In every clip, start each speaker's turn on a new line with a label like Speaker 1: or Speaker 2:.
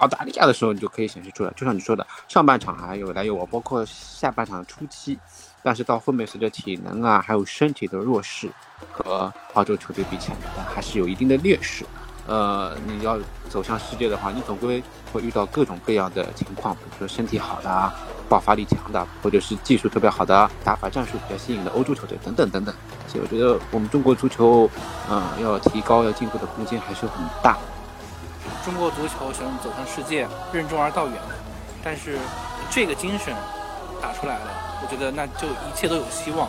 Speaker 1: 澳大利亚的时候，你就可以显示出来，就像你说的，上半场还有来有往，包括下半场初期，但是到后面随着体能啊，还有身体的弱势，和澳洲球队比起来，还是有一定的劣势。呃，你要走向世界的话，你总归会遇到各种各样的情况，比如说身体好的啊，爆发力强的，或者是技术特别好的，打法战术比较新颖的欧洲球队等等等等。所以我觉得我们中国足球，嗯，要提高要进步的空间还是很大。
Speaker 2: 中国足球想走向世界，任重而道远，但是这个精神打出来了，我觉得那就一切都有希望。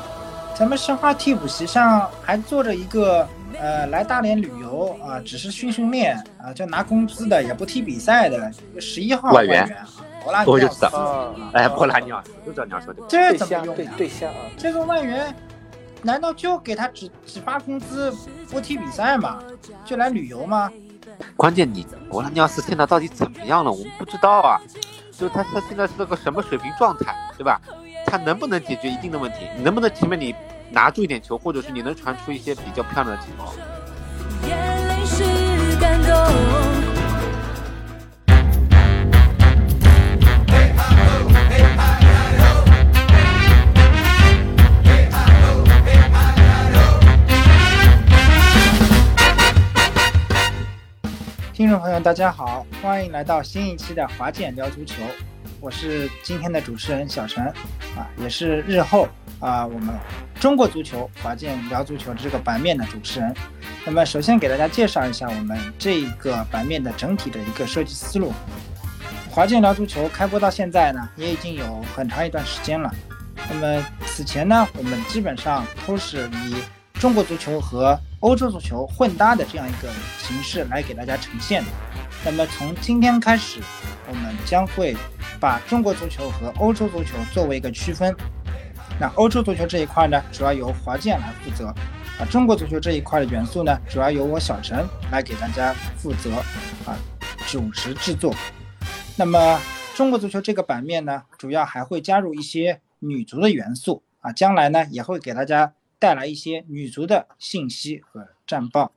Speaker 3: 咱们申花替补席上还坐着一个。呃，来大连旅游啊，只是训训练啊，就拿工资的，也不踢比赛的，十一号
Speaker 1: 外援
Speaker 3: 啊，博拉尼奥斯，
Speaker 1: 哎，博拉尼奥斯，就知道你要说的，
Speaker 3: 这怎么用
Speaker 4: 对对象啊，
Speaker 3: 这个外援，难道就给他只只发工资，不踢比赛吗？就来旅游吗？
Speaker 1: 关键你博拉尼奥斯现在到底怎么样了？我们不知道啊，就他他现在是个什么水平状态，对吧？他能不能解决一定的问题？能不能前面你？拿住一点球，或者是你能传出一些比较漂亮的球。
Speaker 3: 听众朋友，大家好，欢迎来到新一期的华健聊足球，我是今天的主持人小陈，啊，也是日后。啊，我们中国足球华健聊足球这个版面的主持人，那么首先给大家介绍一下我们这一个版面的整体的一个设计思路。华健聊足球开播到现在呢，也已经有很长一段时间了。那么此前呢，我们基本上都是以中国足球和欧洲足球混搭的这样一个形式来给大家呈现的。那么从今天开始，我们将会把中国足球和欧洲足球作为一个区分。那欧洲足球这一块呢，主要由华健来负责，啊，中国足球这一块的元素呢，主要由我小陈来给大家负责，啊，主持制作。那么中国足球这个版面呢，主要还会加入一些女足的元素，啊，将来呢也会给大家带来一些女足的信息和战报。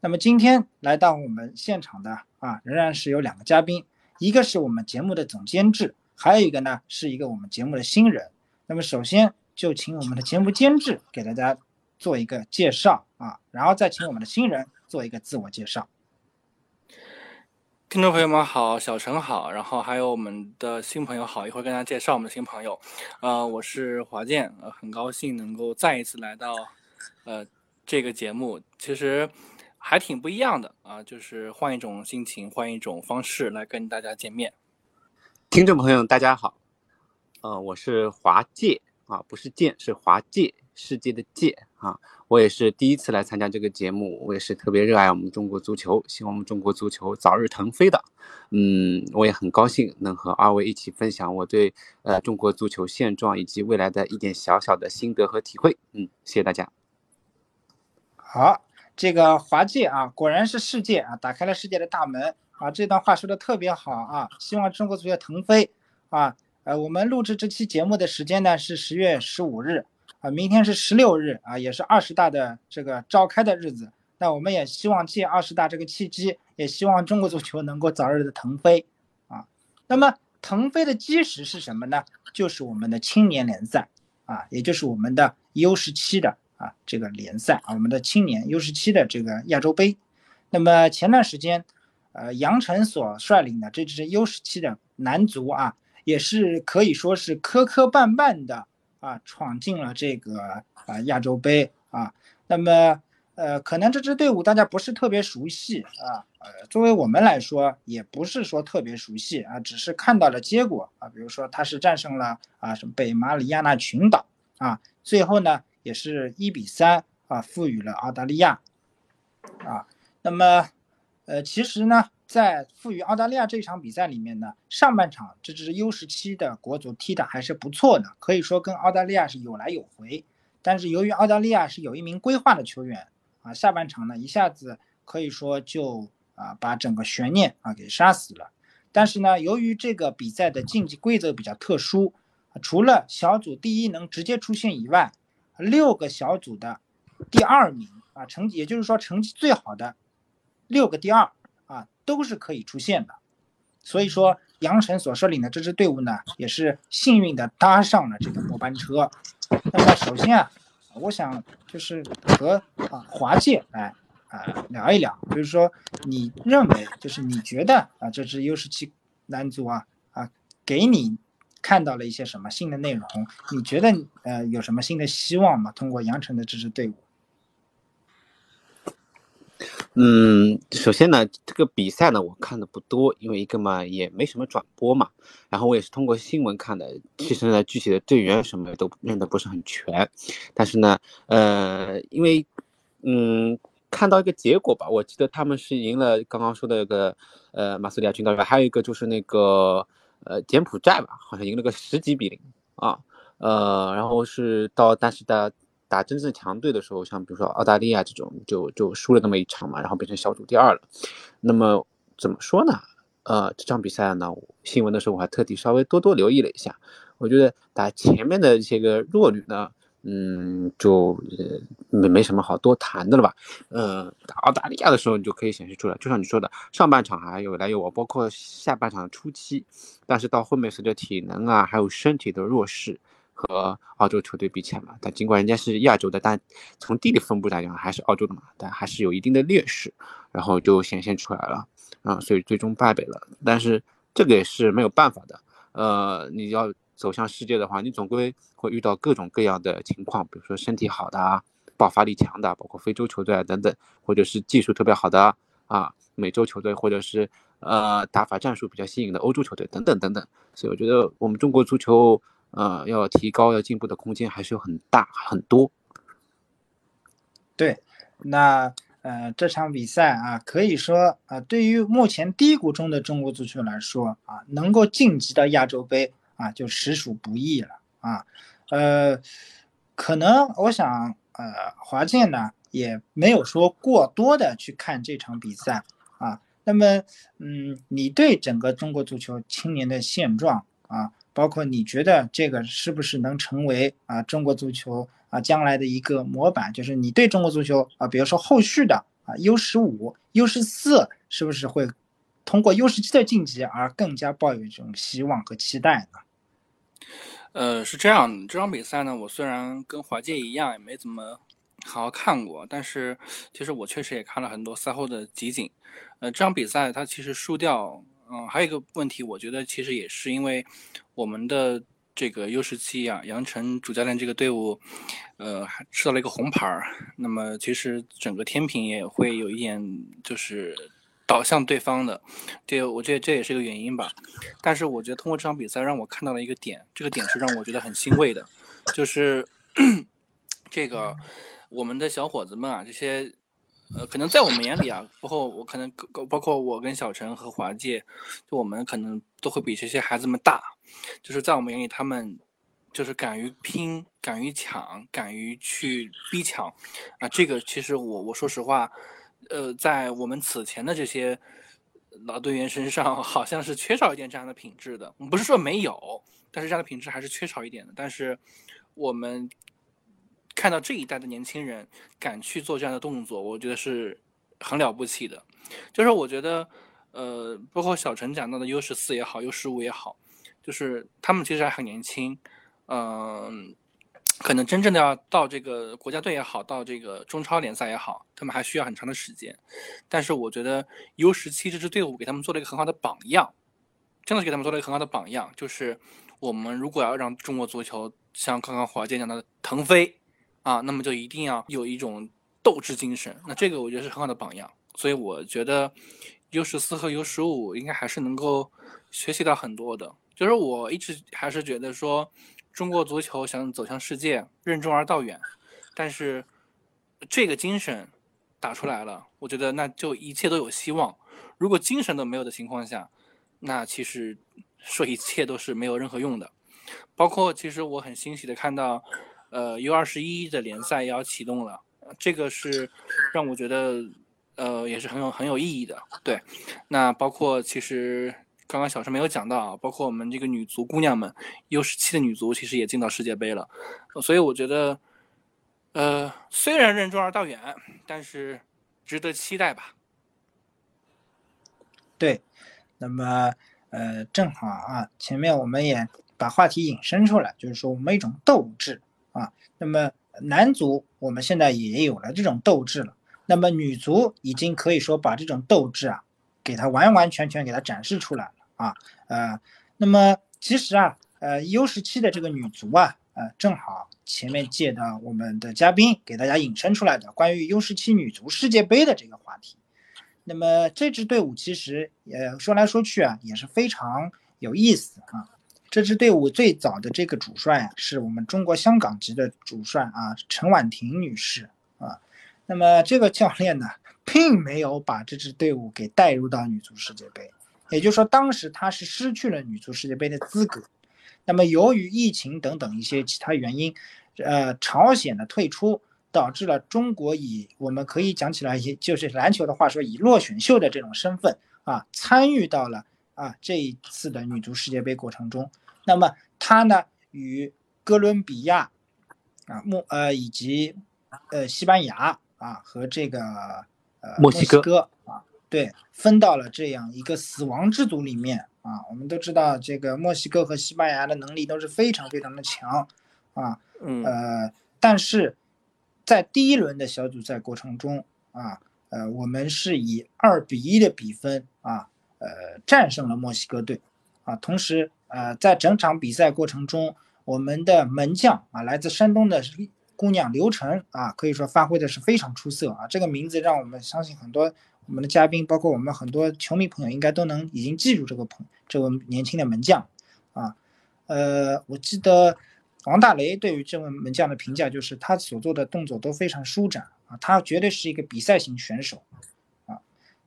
Speaker 3: 那么今天来到我们现场的啊，仍然是有两个嘉宾，一个是我们节目的总监制，还有一个呢是一个我们节目的新人。那么首先就请我们的节目监制给大家做一个介绍啊，然后再请我们的新人做一个自我介绍。
Speaker 2: 听众朋友们好，小陈好，然后还有我们的新朋友好，一会儿跟大家介绍我们的新朋友。呃，我是华健，呃，很高兴能够再一次来到呃这个节目，其实还挺不一样的啊，就是换一种心情，换一种方式来跟大家见面。
Speaker 1: 听众朋友大家好。呃，我是华界啊，不是健，是华界世界的界啊。我也是第一次来参加这个节目，我也是特别热爱我们中国足球，希望我们中国足球早日腾飞的。嗯，我也很高兴能和二位一起分享我对呃中国足球现状以及未来的一点小小的心得和体会。嗯，谢谢大家。
Speaker 3: 好，这个华界啊，果然是世界啊，打开了世界的大门啊。这段话说的特别好啊，希望中国足球腾飞啊。呃，我们录制这期节目的时间呢是十月十五日，明天是十六日啊，也是二十大的这个召开的日子。那我们也希望借二十大这个契机，也希望中国足球能够早日的腾飞啊。那么腾飞的基石是什么呢？就是我们的青年联赛啊，也就是我们的 U 十七的啊这个联赛啊，我们的青年 U 十七的这个亚洲杯。那么前段时间，呃，杨晨所率领的这支 U 十七的男足啊。也是可以说是磕磕绊绊的啊，闯进了这个啊亚洲杯啊。那么呃，可能这支队伍大家不是特别熟悉啊，呃，作为我们来说也不是说特别熟悉啊，只是看到了结果啊，比如说他是战胜了啊什么北马里亚纳群岛啊，最后呢也是一比三啊赋予了澳大利亚啊。那么呃，其实呢。在赋予澳大利亚这场比赛里面呢，上半场这支 U 十七的国足踢的还是不错的，可以说跟澳大利亚是有来有回。但是由于澳大利亚是有一名规划的球员啊，下半场呢一下子可以说就啊把整个悬念啊给杀死了。但是呢，由于这个比赛的竞技规则比较特殊，除了小组第一能直接出线以外，六个小组的第二名啊成绩，也就是说成绩最好的六个第二。都是可以出现的所以说杨晨所率领的这支队伍呢，也是幸运的搭上了这个末班车。那么首先啊，我想就是和啊华界来啊聊一聊，就是说你认为就是你觉得啊这支 U 十七男足啊啊给你看到了一些什么新的内容？你觉得呃有什么新的希望吗？通过杨晨的这支队伍？
Speaker 1: 嗯，首先呢，这个比赛呢，我看的不多，因为一个嘛也没什么转播嘛，然后我也是通过新闻看的。其实呢，具体的队员什么都认得不是很全，但是呢，呃，因为嗯，看到一个结果吧，我记得他们是赢了刚刚说的那个呃马斯利亚军团，还有一个就是那个呃柬埔寨吧，好像赢了个十几比零啊，呃，然后是到但是的。打真正强队的时候，像比如说澳大利亚这种，就就输了那么一场嘛，然后变成小组第二了。那么怎么说呢？呃，这场比赛呢，新闻的时候我还特地稍微多多留意了一下。我觉得打前面的这些个弱旅呢，嗯，就呃没没什么好多谈的了吧。呃，打澳大利亚的时候，你就可以显示出来，就像你说的，上半场还有来有往，包括下半场初期，但是到后面随着体能啊，还有身体的弱势。和澳洲球队比起来嘛，但尽管人家是亚洲的，但从地理分布来讲还是澳洲的嘛，但还是有一定的劣势，然后就显现出来了啊，所以最终败北了。但是这个也是没有办法的，呃，你要走向世界的话，你总归会遇到各种各样的情况，比如说身体好的啊，爆发力强的，包括非洲球队啊等等，或者是技术特别好的啊，美洲球队，或者是呃打法战术比较新颖的欧洲球队等等等等。所以我觉得我们中国足球。呃，要提高、要进步的空间还是有很大很多。
Speaker 3: 对，那呃，这场比赛啊，可以说啊，对于目前低谷中的中国足球来说啊，能够晋级到亚洲杯啊，就实属不易了啊。呃，可能我想，呃，华健呢也没有说过多的去看这场比赛啊。那么，嗯，你对整个中国足球青年的现状啊？包括你觉得这个是不是能成为啊中国足球啊将来的一个模板？就是你对中国足球啊，比如说后续的啊 U 十五、U 十四，是不是会通过 U 十七的晋级而更加抱有一种希望和期待呢？
Speaker 2: 呃，是这样，这场比赛呢，我虽然跟华界一样也没怎么好好看过，但是其实我确实也看了很多赛后的集锦。呃，这场比赛它其实输掉。嗯，还有一个问题，我觉得其实也是因为我们的这个 U 十七啊，杨晨主教练这个队伍，呃，吃到了一个红牌儿。那么其实整个天平也会有一点就是倒向对方的，这我觉得这也是一个原因吧。但是我觉得通过这场比赛让我看到了一个点，这个点是让我觉得很欣慰的，就是 这个我们的小伙子们啊，这些。呃，可能在我们眼里啊，包括我可能，包括我跟小陈和华界，就我们可能都会比这些孩子们大，就是在我们眼里，他们就是敢于拼，敢于抢，敢于去逼抢，啊，这个其实我我说实话，呃，在我们此前的这些老队员身上，好像是缺少一点这样的品质的。不是说没有，但是这样的品质还是缺少一点的。但是我们。看到这一代的年轻人敢去做这样的动作，我觉得是很了不起的。就是我觉得，呃，包括小陈讲到的 U 十四也好，U 十五也好，就是他们其实还很年轻，嗯，可能真正的要到这个国家队也好，到这个中超联赛也好，他们还需要很长的时间。但是我觉得 U 十七这支队伍给他们做了一个很好的榜样，真的是给他们做了一个很好的榜样。就是我们如果要让中国足球像刚刚华健讲的腾飞。啊，那么就一定要有一种斗志精神，那这个我觉得是很好的榜样，所以我觉得 U 十四和 U 十五应该还是能够学习到很多的。就是我一直还是觉得说，中国足球想走向世界，任重而道远，但是这个精神打出来了，我觉得那就一切都有希望。如果精神都没有的情况下，那其实说一切都是没有任何用的。包括其实我很欣喜的看到。呃，U 二十一的联赛也要启动了，这个是让我觉得，呃，也是很有很有意义的。对，那包括其实刚刚小陈没有讲到啊，包括我们这个女足姑娘们，U 十七的女足其实也进到世界杯了，所以我觉得，呃，虽然任重而道远，但是值得期待吧。
Speaker 3: 对，那么呃，正好啊，前面我们也把话题引申出来，就是说我们一种斗志啊。那么男足我们现在也有了这种斗志了，那么女足已经可以说把这种斗志啊，给它完完全全给它展示出来了啊。呃，那么其实啊，呃，U 十七的这个女足啊，呃，正好前面借的我们的嘉宾给大家引申出来的关于 U 十七女足世界杯的这个话题。那么这支队伍其实也说来说去啊，也是非常有意思啊。这支队伍最早的这个主帅啊，是我们中国香港籍的主帅啊，陈婉婷女士啊。那么这个教练呢，并没有把这支队伍给带入到女足世界杯，也就是说，当时他是失去了女足世界杯的资格。那么由于疫情等等一些其他原因，呃，朝鲜的退出。导致了中国以我们可以讲起来，也就是篮球的话说，以落选秀的这种身份啊，参与到了啊这一次的女足世界杯过程中。那么他呢，与哥伦比亚啊墨呃以及呃西班牙啊和这个呃墨西哥啊，对，分到了这样一个死亡之组里面啊。我们都知道，这个墨西哥和西班牙的能力都是非常非常的强啊，呃，但是。在第一轮的小组赛过程中啊，呃，我们是以二比一的比分啊，呃，战胜了墨西哥队，啊，同时呃，在整场比赛过程中，我们的门将啊，来自山东的姑娘刘晨啊，可以说发挥的是非常出色啊，这个名字让我们相信很多我们的嘉宾，包括我们很多球迷朋友，应该都能已经记住这个朋这位年轻的门将啊，呃，我记得。王大雷对于这位门将的评价就是，他所做的动作都非常舒展啊，他绝对是一个比赛型选手。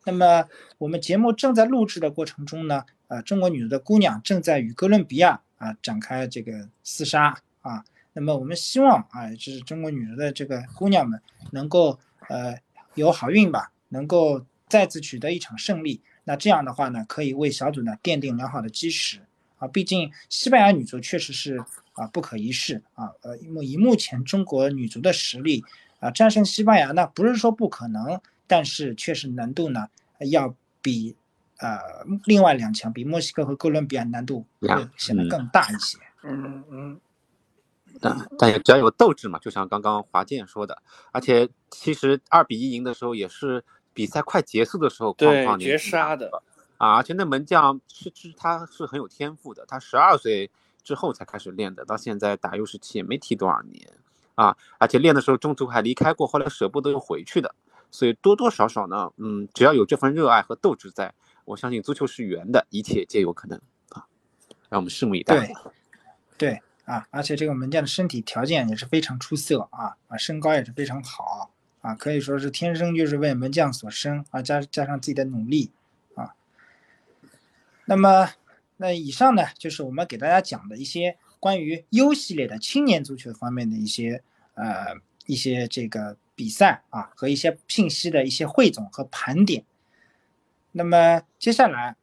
Speaker 3: 那么我们节目正在录制的过程中呢，呃，中国女足的姑娘正在与哥伦比亚啊展开这个厮杀啊。那么我们希望啊，就是中国女足的这个姑娘们能够呃有好运吧，能够再次取得一场胜利。那这样的话呢，可以为小组呢奠定良好的基石啊。毕竟西班牙女足确实是。啊，不可一世啊！呃，目以目前中国女足的实力啊，战胜西班牙呢，不是说不可能，但是确实难度呢，要比呃另外两强，比墨西哥和哥伦比亚难度显得更大一些。
Speaker 2: 嗯嗯。
Speaker 1: 但但也只要有斗志嘛，就像刚刚华健说的，而且其实二比一赢的时候，也是比赛快结束的时候，
Speaker 2: 对绝杀的
Speaker 1: 啊！而且那门将是是他是很有天赋的，他十二岁。之后才开始练的，到现在打 U 十七也没踢多少年，啊，而且练的时候中途还离开过，后来舍不得又回去的，所以多多少少呢，嗯，只要有这份热爱和斗志在，我相信足球是圆的，一切皆有可能啊，让我们拭目以待。
Speaker 3: 对，对啊，而且这个门将的身体条件也是非常出色啊，啊，身高也是非常好啊，可以说是天生就是为门将所生啊，加加上自己的努力啊，那么。那以上呢，就是我们给大家讲的一些关于 U 系列的青年足球方面的一些呃一些这个比赛啊和一些信息的一些汇总和盘点。那么接下来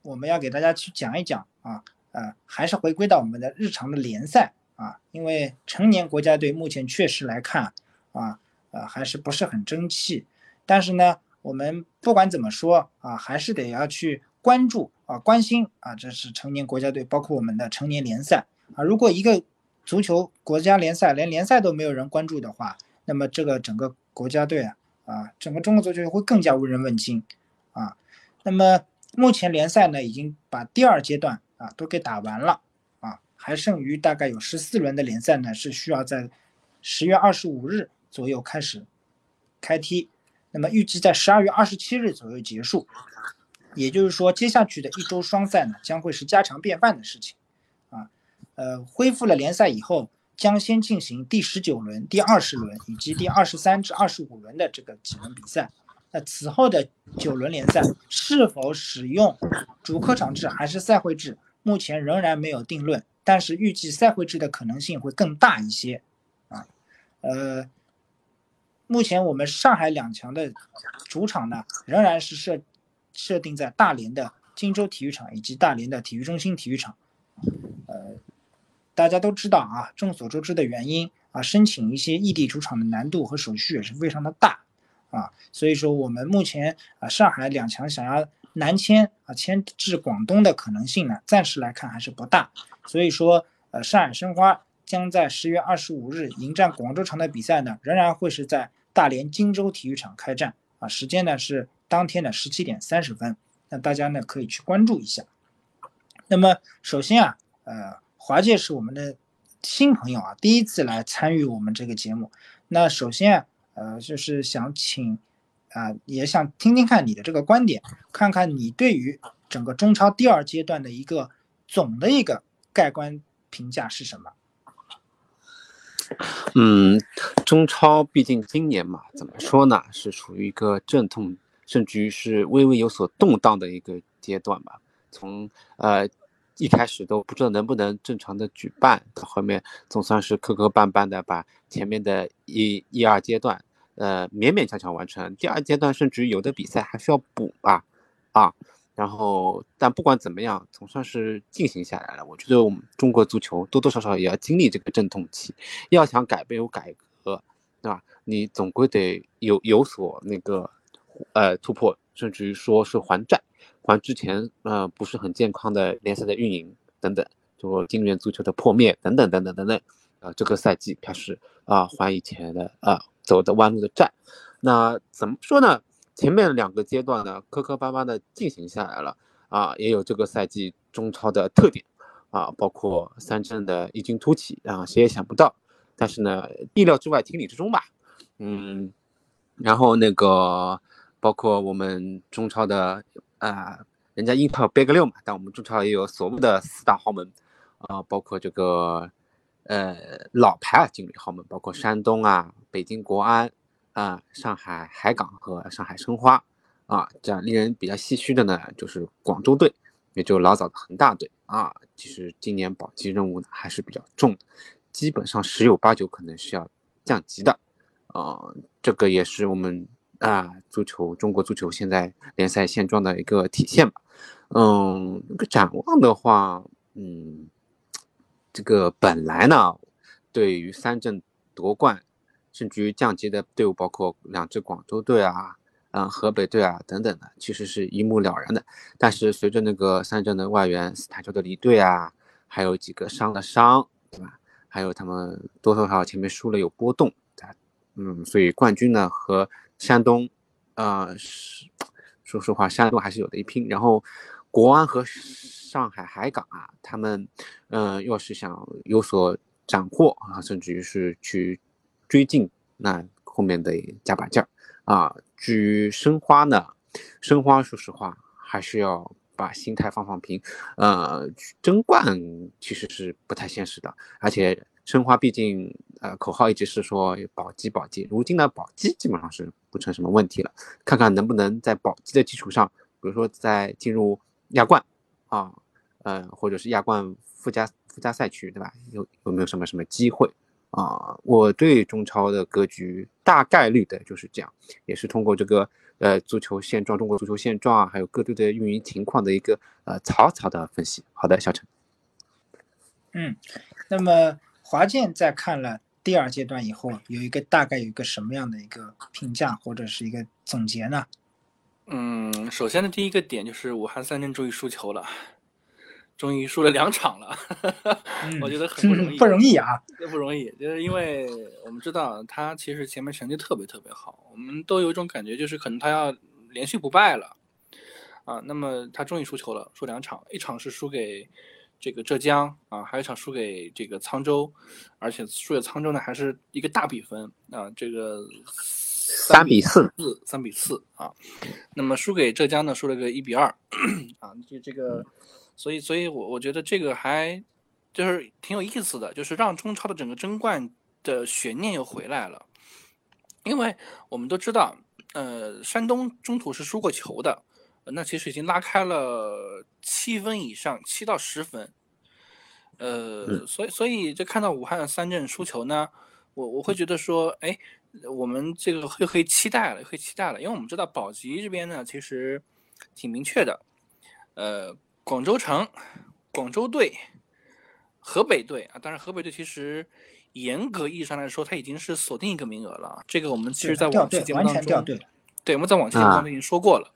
Speaker 3: 我们要给大家去讲一讲啊呃还是回归到我们的日常的联赛啊，因为成年国家队目前确实来看啊呃还是不是很争气，但是呢我们不管怎么说啊还是得要去。关注啊，关心啊，这是成年国家队，包括我们的成年联赛啊。如果一个足球国家联赛连联赛都没有人关注的话，那么这个整个国家队啊，啊，整个中国足球会更加无人问津啊。那么目前联赛呢，已经把第二阶段啊都给打完了啊，还剩余大概有十四轮的联赛呢，是需要在十月二十五日左右开始开踢，那么预计在十二月二十七日左右结束。也就是说，接下去的一周双赛呢，将会是家常便饭的事情，啊，呃，恢复了联赛以后，将先进行第十九轮、第二十轮以及第二十三至二十五轮的这个几轮比赛。那此后的九轮联赛是否使用主客场制还是赛会制，目前仍然没有定论，但是预计赛会制的可能性会更大一些，啊，呃，目前我们上海两强的主场呢，仍然是设。设定在大连的金州体育场以及大连的体育中心体育场，呃，大家都知道啊，众所周知的原因啊，申请一些异地主场的难度和手续也是非常的大啊，所以说我们目前啊，上海两强想要南迁啊迁至广东的可能性呢，暂时来看还是不大。所以说，呃，上海申花将在十月二十五日迎战广州城的比赛呢，仍然会是在大连金州体育场开战啊，时间呢是当天的十七点三十分。那大家呢可以去关注一下。那么首先啊，呃，华界是我们的新朋友啊，第一次来参与我们这个节目。那首先，呃，就是想请啊，也想听听看你的这个观点，看看你对于整个中超第二阶段的一个总的一个盖棺评价是什么？
Speaker 1: 嗯，中超毕竟今年嘛，怎么说呢，是处于一个阵痛。甚至于是微微有所动荡的一个阶段吧。从呃一开始都不知道能不能正常的举办，后面总算是磕磕绊绊的把前面的一一二阶段呃勉勉强强完成。第二阶段甚至有的比赛还需要补啊啊。然后但不管怎么样，总算是进行下来了。我觉得我们中国足球多多少少也要经历这个阵痛期，要想改变有改革，对吧？你总归得有有所那个。呃，突破，甚至于说是还债，还之前呃不是很健康的联赛的运营等等，就金元足球的破灭等等等等等等，啊，这个赛季开始啊还以前的啊走的弯路的债，那怎么说呢？前面两个阶段呢磕磕巴巴的进行下来了啊，也有这个赛季中超的特点啊，包括三镇的异军突起啊，谁也想不到，但是呢意料之外，情理之中吧，嗯，然后那个。包括我们中超的啊，人家英超背个六嘛，但我们中超也有所谓的四大豪门啊，包括这个呃老牌啊经理豪门，包括山东啊、北京国安啊、上海海港和上海申花啊，这样令人比较唏嘘的呢，就是广州队，也就老早的恒大队啊，其实今年保级任务呢还是比较重的，基本上十有八九可能是要降级的啊，这个也是我们。啊，足球，中国足球现在联赛现状的一个体现吧。嗯，那个展望的话，嗯，这个本来呢，对于三镇夺冠，甚至于降级的队伍，包括两支广州队啊，嗯，河北队啊等等的，其实是一目了然的。但是随着那个三镇的外援斯坦丘的离队啊，还有几个伤的伤，对吧？还有他们多多少少前面输了有波动，嗯，所以冠军呢和。山东，呃，是说实话，山东还是有的一拼。然后，国安和上海海港啊，他们，嗯，要是想有所斩获啊，甚至于是去追进，那后面得加把劲儿啊。至于申花呢，申花说实话还是要把心态放放平，呃，争冠其实是不太现实的，而且。申花毕竟，呃，口号一直是说保级保级，如今呢，保级基本上是不成什么问题了。看看能不能在保级的基础上，比如说在进入亚冠，啊，呃，或者是亚冠附加附加赛区，对吧？有有没有什么什么机会啊？我对中超的格局大概率的就是这样，也是通过这个呃足球现状，中国足球现状啊，还有各队的运营情况的一个呃草草的分析。好的，小陈。
Speaker 3: 嗯，那么。华健在看了第二阶段以后，有一个大概有一个什么样的一个评价或者是一个总结呢？
Speaker 2: 嗯，首先的第一个点就是武汉三镇终于输球了，终于输了两场了，我觉得很不容易，
Speaker 3: 不容易啊，
Speaker 2: 不容易，就是因为我们知道他其实前面成绩特别特别好，我们都有一种感觉，就是可能他要连续不败了啊。那么他终于输球了，输两场，一场是输给。这个浙江啊，还有一场输给这个沧州，而且输给沧州呢，还是一个大比分啊，这个
Speaker 1: 三比四，
Speaker 2: 四三比四啊。那么输给浙江呢，输了个一比二 啊，就这个，所以，所以我我觉得这个还就是挺有意思的，就是让中超的整个争冠的悬念又回来了，因为我们都知道，呃，山东中途是输过球的。那其实已经拉开了七分以上，七到十分。呃，所以所以就看到武汉三镇输球呢，我我会觉得说，哎，我们这个又可以期待了，可以期待了，因为我们知道保级这边呢其实挺明确的，呃，广州城、广州队、河北队啊，当然河北队其实严格意义上来说，它已经是锁定一个名额了。这个我们其实在往期节目当中，对，我们在往期节目当中已经说过了。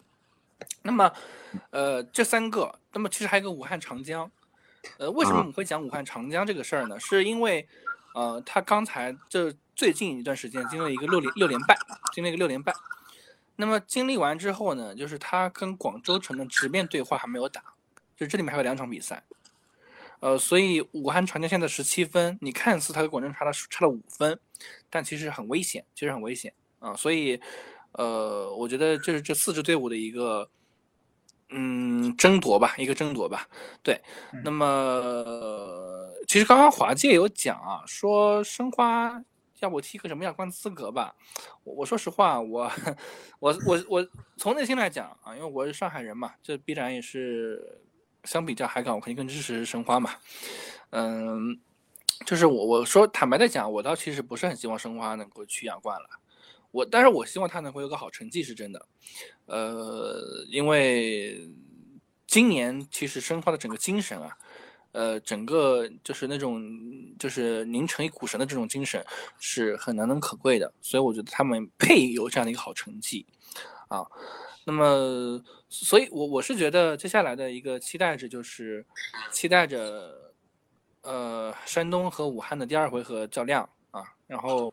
Speaker 2: 那么，呃，这三个，那么其实还有个武汉长江。呃，为什么
Speaker 1: 啊
Speaker 2: 我们会讲武汉长江这个事儿呢？是因为，呃，他刚才这最近一段时间经历了一个六连六连败，经历一个六连败。那么经历完之后呢，就是他跟广州城的直面对话还没有打，就这里面还有两场比赛。呃，所以武汉长江现在十七分，你看似他跟广州差了差了五分，但其实很危险，其实很危险啊、所以，呃，我觉得这是这四支队伍的一个，嗯，争夺吧，一个争夺吧。对，
Speaker 3: 嗯
Speaker 2: 那么、呃其实刚刚华界有讲啊，说申花要不踢个什么亚冠资格吧。我我说实话，我我我我从内心来讲啊，因为我是上海人嘛，这必然也是相比较海港，我肯定更支持申花嘛。嗯，就是我我说坦白的讲，我倒其实不是很希望申花能够去亚冠了。我但是我希望他能够有个好成绩是真的，呃，因为今年其实申花的整个精神啊，呃，整个就是那种就是凝成一股神的这种精神是很难能可贵的，所以我觉得他们配有这样的一个好成绩啊。那么，所以我我是觉得接下来的一个期待值就是期待着呃山东和武汉的第二回合较量啊，然后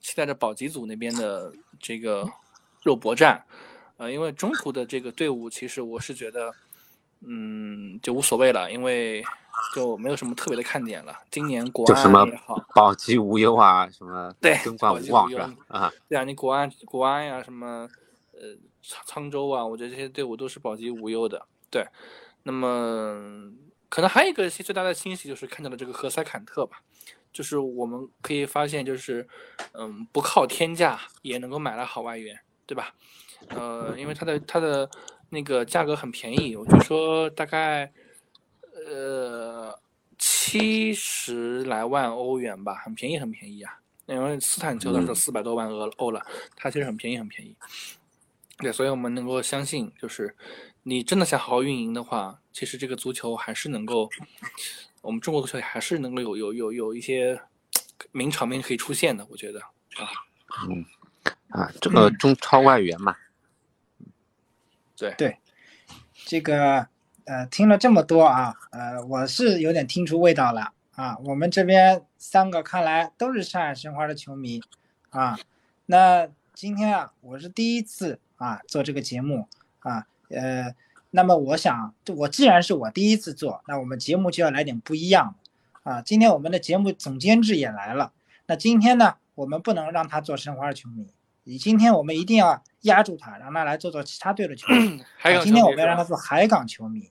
Speaker 2: 期待着保级组那边的这个肉搏战，呃，因为中途的这个队伍其实我是觉得。嗯，就无所谓了，因为就没有什么特别的看点了。今年国安也好，
Speaker 1: 保级无忧啊，什么
Speaker 2: 对
Speaker 1: 争冠
Speaker 2: 保级
Speaker 1: 无望
Speaker 2: 无忧
Speaker 1: 是吧？啊，
Speaker 2: 对啊，你国安、国安呀，什么呃沧沧州啊，我觉得这些队伍都是保级无忧的。对，那么可能还有一个最大的欣喜就是看到了这个何塞坎特吧，就是我们可以发现，就是嗯，不靠天价也能够买来好外援，对吧？呃，因为它的它的那个价格很便宜，我就说大概呃七十来万欧元吧，很便宜，很便宜啊。因为斯坦球当时四百多万欧欧了，它其实很便宜，很便宜。对，所以我们能够相信，就是你真的想好好运营的话，其实这个足球还是能够，我们中国足球还是能够有有有有一些名场面可以出现的，我觉得啊，嗯
Speaker 1: 啊，这个中超外援嘛，
Speaker 2: 对对
Speaker 3: 这个呃，听了这么多啊，呃，我是有点听出味道了啊。我们这边三个看来都是上海申花的球迷啊。那今天啊，我是第一次啊做这个节目啊，呃，那么我想，我既然是我第一次做，那我们节目就要来点不一样的啊。今天我们的节目总监制也来了，那今天呢，我们不能让他做申花的球迷，你今天我们一定要压住他，让他来做做其他队的球迷。
Speaker 2: 还有
Speaker 3: 啊今天我们要让他做海港球迷。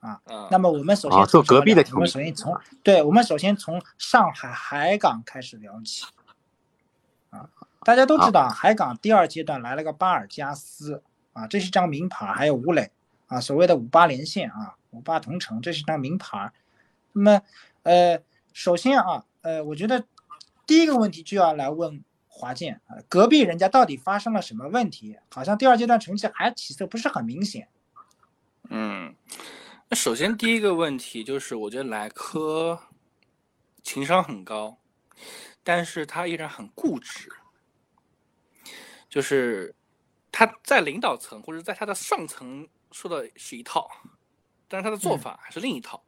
Speaker 2: 啊，
Speaker 3: 那么我们首先
Speaker 1: 哦做隔壁的球迷
Speaker 3: 我们首先从对，我们首先从上海海港开始聊起。啊，大家都知道，海港第二阶段来了个巴尔加斯啊，这是张名牌，还有吴磊啊，所谓的五八连线啊，五八同城，这是张名牌。那么，呃，首先啊，呃，我觉得第一个问题就要来问华健啊，隔壁人家到底发生了什么问题？好像第二阶段成绩还起色不是很明显。
Speaker 2: 嗯，那首先第一个问题就是，我觉得莱科情商很高，但是他依然很固执，就是他在领导层或者在他的上层说的是一套，但是他的做法还是另一套。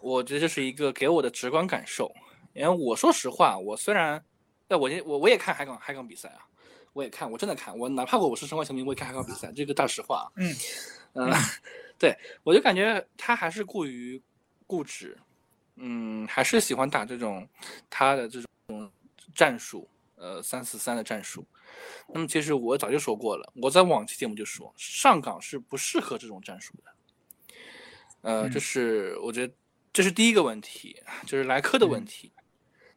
Speaker 2: 我觉得这是一个给我的直观感受，因为我说实话，我虽然，哎，我也我我也看海港海港比赛啊，我也看，我真的看，我哪怕我是申花球迷，我也看海港比赛，这个大实话啊。
Speaker 3: 嗯
Speaker 2: 嗯，对我就感觉他还是过于固执，嗯，还是喜欢打这种他的这种战术，呃，三四三的战术。那么其实我早就说过了，我在往期节目就说，上港是不适合这种战术的。呃，这
Speaker 3: 嗯
Speaker 2: 是我觉得这是第一个问题，就是莱科的问
Speaker 3: 嗯
Speaker 2: 题。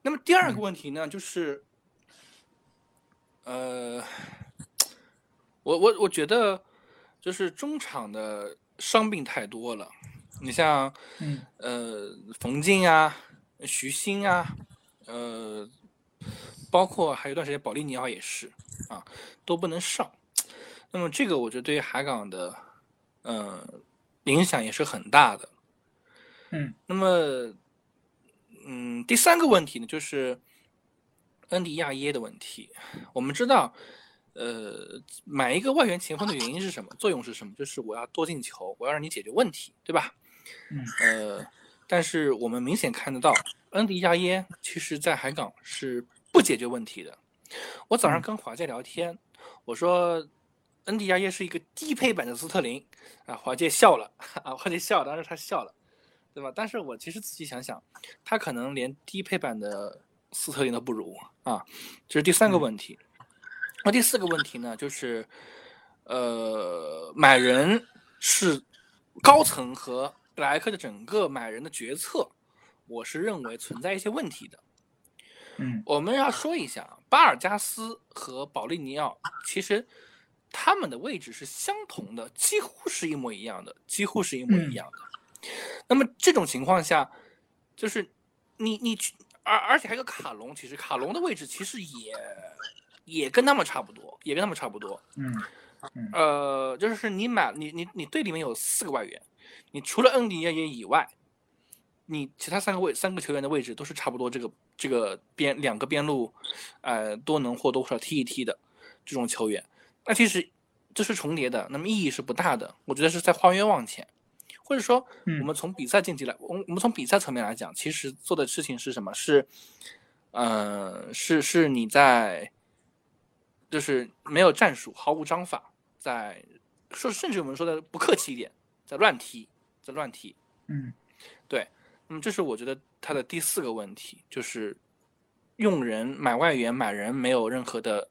Speaker 2: 那么第二个
Speaker 3: 嗯
Speaker 2: 问题呢，就是，呃，我我我觉得就是中场的伤病太多了，你像
Speaker 3: 嗯
Speaker 2: 呃冯静啊、徐新啊，呃，包括还有一段时间保利尼奥也是啊，都不能上。那么这个我觉得对于海港的呃影响也是很大的。
Speaker 3: 嗯
Speaker 2: 那么，嗯，第三个问题呢，就是恩迪亚耶的问题。我们知道，呃，呃，买一个外援前锋的原因是什么？作用是什么？就是我要多进球，我要让你解决问题，对吧？
Speaker 3: 嗯。
Speaker 2: 呃，但是我们明显看得到，恩迪亚耶其实在海港是不解决问题的。我早上跟华界聊天，我说恩迪亚耶是一个低配版的斯特林啊，华界笑了啊，华界笑，当时他笑了，对吧？但是我其实仔细想想，他可能连低配版的斯特林都不如啊，这是第三个问题。那第四个问题呢，就是，呃，买人是高层和布莱克的整个买人的决策，我是认为存在一些问题的。
Speaker 3: 嗯，
Speaker 2: 我们要说一下，巴尔加斯和保利尼奥其实他们的位置是相同的，几乎是一模一样的，几乎是一模一样的。那么这种情况下，就是你你去，而而且还有个卡隆，其实卡隆的位置其实也。也跟他们差不多，也跟他们差不多。
Speaker 3: 嗯，
Speaker 2: 呃，就是你买你你你队里面有四个外援，你除了恩迪亚耶以外，你其他三个位三个球员的位置都是差不多这个这个边两个边路，呃，都能或多或少踢一踢的这种球员。那其实这是重叠的，那么意义是不大的。我觉得是在花冤枉钱，或者说我们从比赛竞技来，我我们从比赛层面来讲，其实做的事情是什么？是，呃，是是你在。就是没有战术，毫无章法，在说，甚至我们说的不客气一点，在乱踢，在乱踢。
Speaker 3: 嗯，
Speaker 2: 对。那么这是我觉得他的第四个问题，就是用人买外援买人没有任何的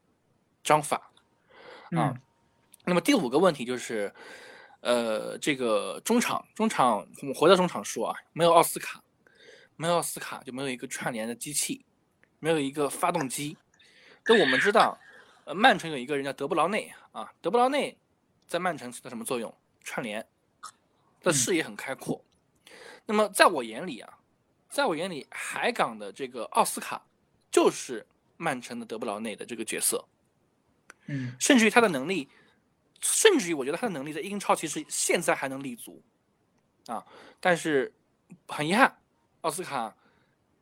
Speaker 2: 章法啊。那么第五个问题就是，呃，这个中场，中场我们回到中场说啊，没有奥斯卡，没有奥斯卡就没有一个串联的机器，没有一个发动机。那我们知道。呃，曼城有一个人叫德布劳内啊，德布劳内在曼城起到什么作用？串联，的视野很开阔。那么在我眼里啊，在我眼里，海港的这个奥斯卡就是曼城的德布劳内的这个角色。
Speaker 3: 嗯，
Speaker 2: 甚至于他的能力，甚至于我觉得他的能力在英超其实现在还能立足啊。但是很遗憾，奥斯卡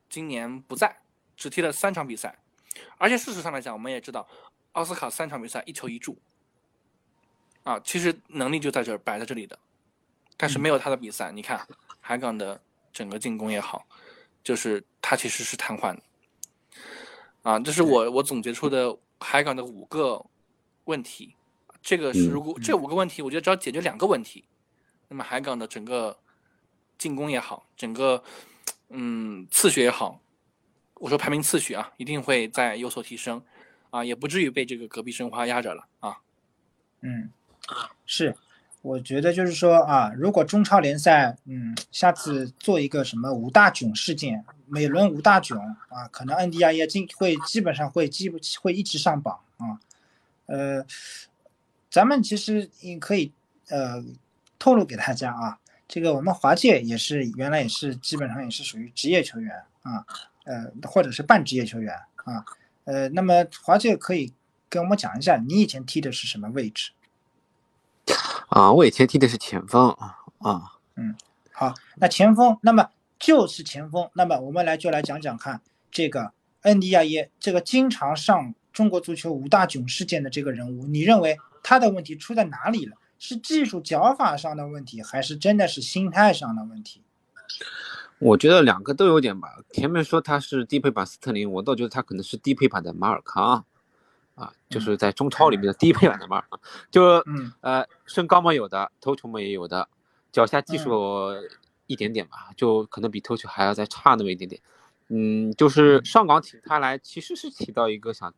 Speaker 2: 今年不在，只踢了三场比赛。而且事实上来讲，我们也知道。奥斯卡三场比赛一球一助，啊，其实能力就在这儿摆在这里的，但是没有他的比赛，你看海港的整个进攻也好，就是他其实是瘫痪的，啊，这是我我总结出的海港的五个问题，这个是如果这五个问题，我觉得只要解决两个问题，那么海港的整个进攻也好，整个嗯次序也好，我说排名次序啊，一定会在有所提升。啊，也不至于被这个隔壁申花压着了啊。
Speaker 3: 嗯，是，我觉得就是说啊，如果中超联赛，嗯，下次做一个什么五大囧事件，每轮五大囧啊，可能恩迪亚也进会基本上会基会一直上榜啊。呃，咱们其实也可以呃透露给大家啊，这个我们华界也是原来也是基本上也是属于职业球员啊，呃，或者是半职业球员啊。呃，那么华界可以跟我们讲一下，你以前踢的是什么位置？
Speaker 1: 啊，我以前踢的是前锋啊啊。
Speaker 3: 嗯，好，那前锋，那么就是前锋。那么我们来就来讲讲看，这个恩迪亚耶，这个经常上中国足球五大囧事件的这个人物，你认为他的问题出在哪里了？是技术脚法上的问题，还是真的是心态上的问题？
Speaker 1: 我觉得两个都有点吧。前面说他是低配版斯特林，我倒觉得他可能是低配版的马尔康，啊，就是在中超里面的低配版的马尔康。就呃，身高嘛有的，头球嘛也有的，脚下技术一点点吧，就可能比头球还要再差那么一点点。嗯，就是上港请他来，其实是起到一个想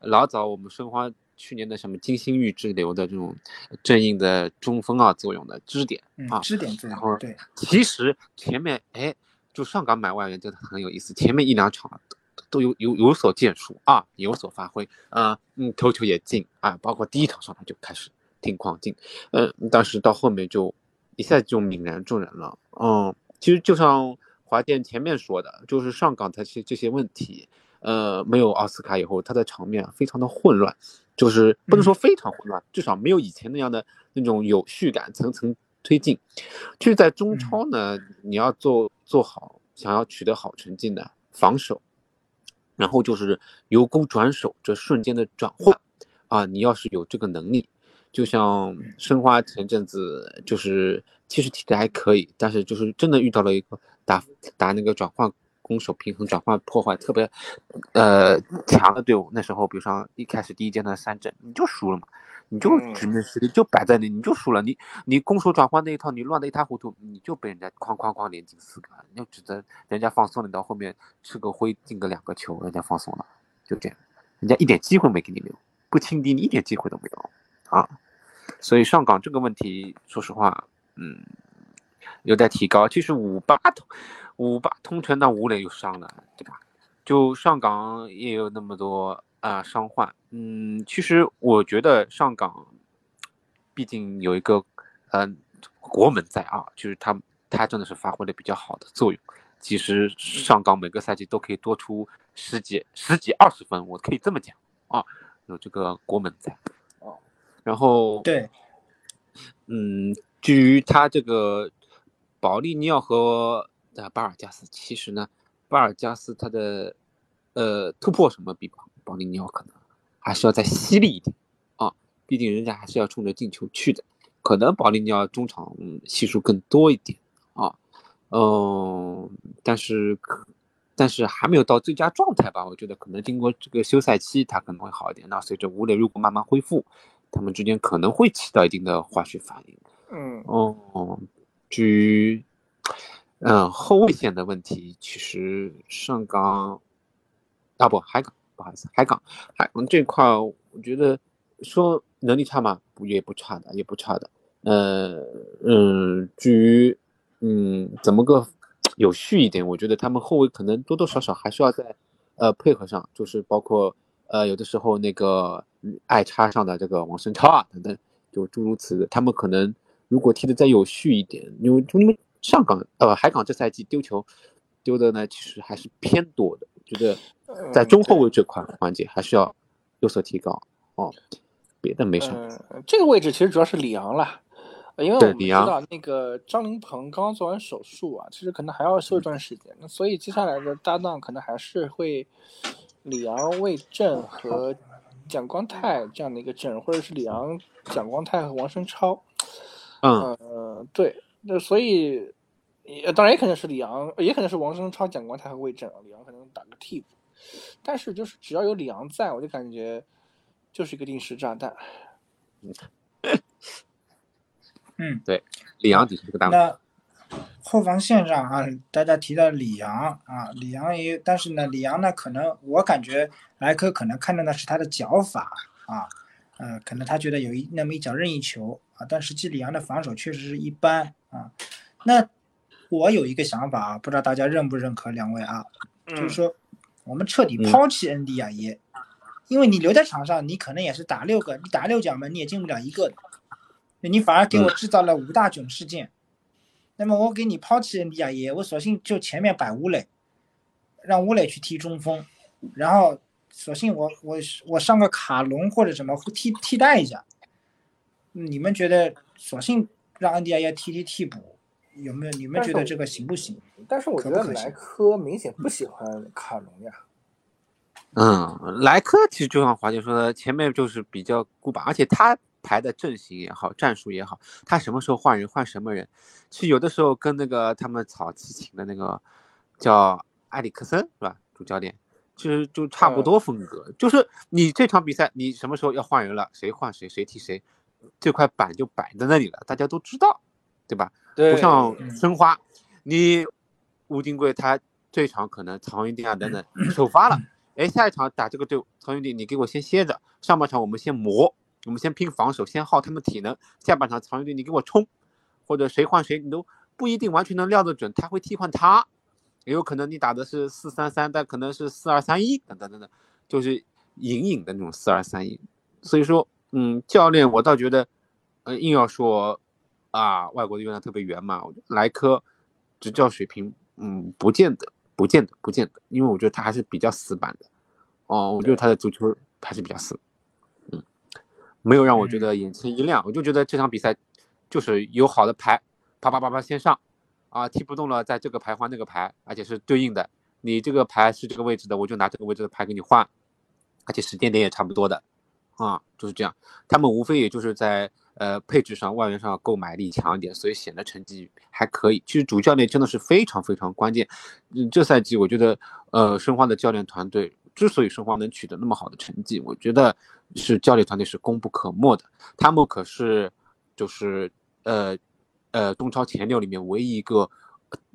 Speaker 1: 老早我们申花去年的什么金星玉之流的这种正印的中锋啊作用的支点啊，
Speaker 3: 支点作
Speaker 1: 用。
Speaker 3: 对，
Speaker 1: 其实前面哎。就上港买外援真的很有意思，前面一两场都有有有所建树啊，有所发挥啊，嗯，头球也进啊，包括第一场上来就开始挺狂进，嗯，但是到后面就一下就泯然众人了，嗯，其实就像华健前面说的，就是上港他些这些问题，呃，没有奥斯卡以后，他的场面非常的混乱，就是不能说非常混乱，至少没有以前那样的那种有序感，层层。推进，就是在中超呢，你要做做好，想要取得好成绩呢，防守，然后就是由攻转守，这瞬间的转换，啊，你要是有这个能力，就像申花前阵子就是其实踢的还可以，但是就是真的遇到了一个打打那个转换攻守平衡、转换破坏特别呃强的队伍，那时候比如说一开始第一阶段三阵你就输了嘛。你就直面实力就摆在那，你就输了。你你攻守转换那一套，你乱的一塌糊涂，你就被人家哐哐哐连进四个，你就指责人家放松了，到后面吃个灰进个两个球，人家放松了，就这样，人家一点机会没给你留，不轻敌你一点机会都没有啊。所以上港这个问题，说实话，嗯，有待提高。其实五八通五八通拳那吴磊又伤了，对吧？就上港也有那么多。啊，伤患，嗯，其实我觉得上港，毕竟有一个，嗯，国门在啊，就是他他真的是发挥了比较好的作用。其实上港每个赛季都可以多出十几、十几、二十分，我可以这么讲啊，有这个国门在。哦，然后
Speaker 3: 对，
Speaker 1: 嗯，至于他这个保利尼奥和巴尔加斯，其实呢，巴尔加斯他的呃突破什么比保？保利尼奥可能还是要再犀利一点啊，毕竟人家还是要冲着进球去的。可能保利尼奥中场系数更多一点啊，嗯，但是可但是还没有到最佳状态吧？我觉得可能经过这个休赛期，他可能会好一点。那随着吴磊如果慢慢恢复，他们之间可能会起到一定的化学反应。
Speaker 2: 嗯，
Speaker 1: 哦，至于嗯后卫线的问题，其实上港啊不海港。不好意思，海港，海港这块，我觉得说能力差吗？不，也不差的，也不差的。呃，嗯，至于，嗯，怎么个有序一点？我觉得他们后卫可能多多少少还是要在，呃，配合上，就是包括，呃，有的时候那个爱插上的这个王申超啊等等，就诸如此，他们可能如果踢的再有序一点，因为因为上港呃海港这赛季丢球丢的呢，其实还是偏多的，我觉得。在中后卫这块环节还是要有所提高哦，别的没什么。
Speaker 2: 这个位置其实主要是里昂了，因为我们知道那个张琳芃刚刚做完手术啊，其实可能还要休一段时间，那所以接下来的搭档可能还是会里昂、魏震和蒋光太这样的一个阵容，或者是里昂、蒋光太和王申超。
Speaker 1: 嗯，
Speaker 2: 对，那所以当然也可能是里昂，也可能是王声超、蒋光太和魏震啊，里昂可能打个替补。但是就是只要有里昂在，我就感觉就是一个定时炸弹。
Speaker 3: 嗯，
Speaker 1: 对，里昂的确是个大
Speaker 3: 那后防线上啊，大家提到里昂啊，里昂也，但是呢，里昂呢，可能我感觉莱科可能看中的是他的脚法啊，呃，可能他觉得有一那么一脚任意球啊，但实际里昂的防守确实是一般啊。那我有一个想法啊，不知道大家认不认可两位啊，就是说。我们彻底抛弃恩迪亚耶，因为你留在场上，你可能也是打六个，你打六脚门你也进不了一个的，你反而给我制造了五大囧事件。那么我给你抛弃恩迪亚耶，我索性就前面摆吴磊，让吴磊去踢中锋，然后索性我我我上个卡隆或者什么替替代一下。你们觉得索性让恩迪亚耶踢踢替补，有没有？你们觉得这个行不行？
Speaker 2: 但是我觉得莱科明显不喜欢卡隆呀。
Speaker 1: 嗯，莱科其实就像华姐说的，前面就是比较古板，而且他排的阵型也好，战术也好，他什么时候换人换什么人，其实有的时候跟那个他们草七请的那个叫埃里克森是吧，主教练，其实就差不多风格，就是你这场比赛你什么时候要换人了，谁换谁，谁替谁，这块板就摆在那里了，大家都知道，对吧？
Speaker 2: 对，
Speaker 1: 不像申花，你。吴金贵他这一场可能曹云定啊等等首发了，哎，下一场打这个队伍，曹云定你给我先歇着，上半场我们先磨，我们先拼防守，先耗他们体能，下半场曹云定你给我冲，或者谁换谁，你都不一定完全能料得准，他会替换他，也有可能你打的是四三三，但可能是四二三一等等等等，就是隐隐的那种四二三一，所以说，嗯，教练我倒觉得，呃，硬要说啊，外国的月亮特别圆嘛，莱科执教水平。嗯，不见得，不见得，不见得，因为我觉得他还是比较死板的，哦，我觉得他的足球还是比较死，嗯，没有让我觉得眼前一亮，我就觉得这场比赛就是有好的牌，啪啪啪啪先上，啊，踢不动了，在这个牌换那个牌，而且是对应的，你这个牌是这个位置的，我就拿这个位置的牌给你换，而且时间点也差不多的，啊，就是这样。他们无非也就是在呃配置上、外援上购买力强一点，所以显得成绩还可以。其实主教练真的是非常非常关键。嗯，这赛季我觉得呃申花的教练团队之所以申花能取得那么好的成绩，我觉得是教练团队是功不可没的。他们可是就是呃呃中超前六里面唯一一个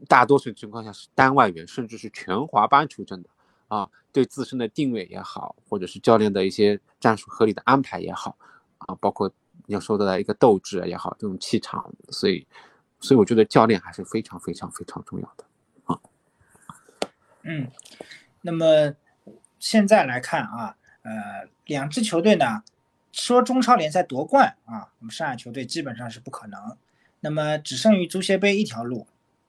Speaker 1: 大多数情况下是单外援，甚至是全华班出身的。啊，对自身的定位也好，或者是教练的一些战术合理的安排也好，啊，包括要说的一个斗志也好，这种气场，所以，所以我觉得教练还是非常非常非常重要的啊。
Speaker 3: 嗯，那么现在来看啊，呃，两支球队呢，说中超联赛夺冠啊，我们上海球队基本上是不可能，那么只剩余足协杯一条路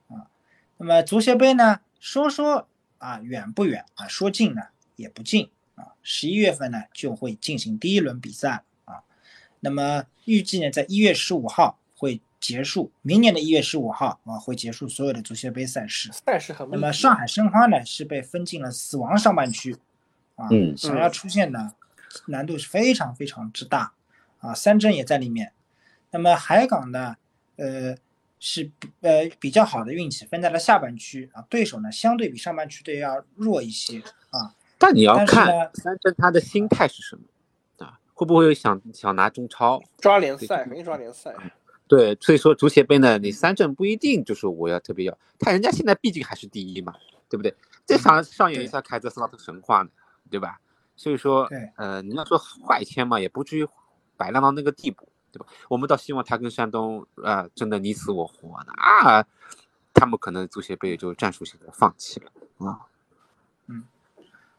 Speaker 3: 啊。那么足协杯呢，说说。啊，远不远啊？说近呢也不近啊。十一月份呢就会进行第一轮比赛。那么预计呢，在一月十五号会结束，明年的一月十五号啊会结束所有的足协杯赛事。
Speaker 2: 赛事很
Speaker 3: 那么上海申花呢是被分进了死亡上半区啊，想要出线呢难度是非常非常之大啊。三镇也在里面。那么海港呢，呃。是呃比较好的运气，分在了下半区啊。对手呢，相对比上半区队要弱一些啊。
Speaker 1: 但你要看三镇他的心态是什么啊？会不会想想拿中超
Speaker 4: 抓联赛？肯定抓联赛。
Speaker 1: 对，所以说足协杯呢，你三镇不一定就是我要特别要，他人家现在毕竟还是第一嘛，对不对？这场上演一下凯泽斯拉特神话呢，对吧？所以说，呃，你要说坏签嘛，也不至于摆烂到那个地步。对吧？我们倒希望他跟山东啊，真的你死我活的啊，他们可能足协杯也就战术性的放弃了啊。
Speaker 3: 嗯，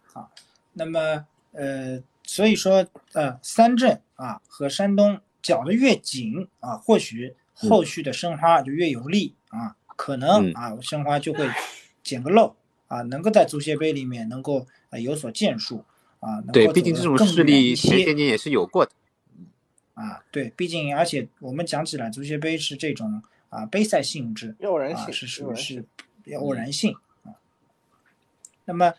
Speaker 3: 好，那么呃，所以说呃，三镇啊和山东搅得越紧啊，或许后续的申花就越有利啊，可能啊申花就会捡个漏啊，能够在足协杯里面能够呃有所建树啊。
Speaker 1: 对，毕竟这种势力前些年也是有过的。
Speaker 3: 啊，对，毕竟而且我们讲起来，足协杯是这种啊杯赛性质，啊是属于是偶然性啊。那么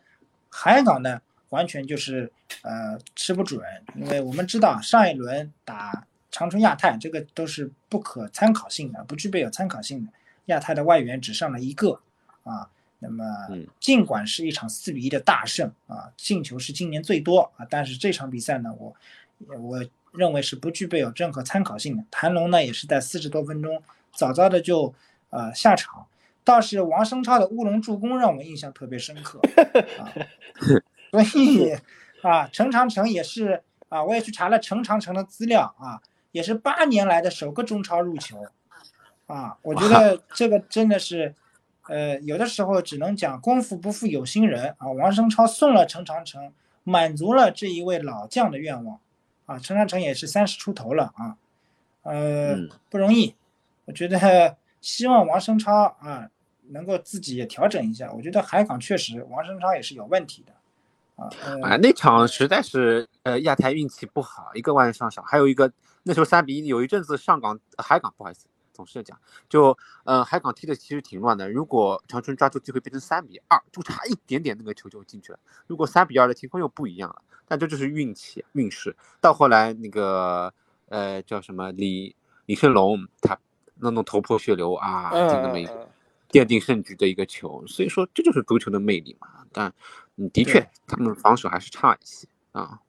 Speaker 3: 海港呢，完全就是呃吃不准，因为我们知道上一轮打长春亚泰，这个都是不可参考性的，不具备有参考性的。亚泰的外援只上了一个啊，那么尽管是一场四比一的大胜啊，进球是今年最多啊，但是这场比赛呢，我我。认为是不具备有任何参考性的。谭龙呢，也是在四十多分钟早早的就呃下场，倒是王声超的乌龙助攻让我印象特别深刻啊。所以啊，陈长城也是啊，我也去查了陈长城的资料啊，也是八年来的首个中超入球啊。我觉得这个真的是，呃，有的时候只能讲功夫不负有心人啊。王声超送了陈长城，满足了这一位老将的愿望。啊，陈长城也是三十出头了啊，呃，不容易。我觉得希望王声超啊能够自己也调整一下。我觉得海港确实王声超也是有问题的啊。
Speaker 1: 啊，那场实在是呃亚太运气不好，一个外援上少，还有一个那时候三比一，有一阵子上港海港不好意思，总是讲就呃海港踢的其实挺乱的。如果长春抓住机会变成三比二，就差一点点那个球就进去了。如果三比二的情况又不一样了。但这就是运气运势。到后来那个呃叫什么李李胜龙，他那种头破血流啊，就那么一个奠定胜局的一个球。所以说这就是足球的魅力嘛。但嗯，的确他们防守还是差一些啊。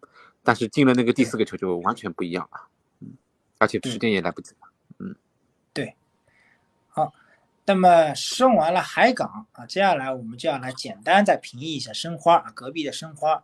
Speaker 1: 但是进了那个第四个球就完全不一样了，嗯，而且时间也来不及了，嗯，
Speaker 3: 对。好，那么升完了海港啊，接下来我们就要来简单再评议一下申花啊，隔壁的申花。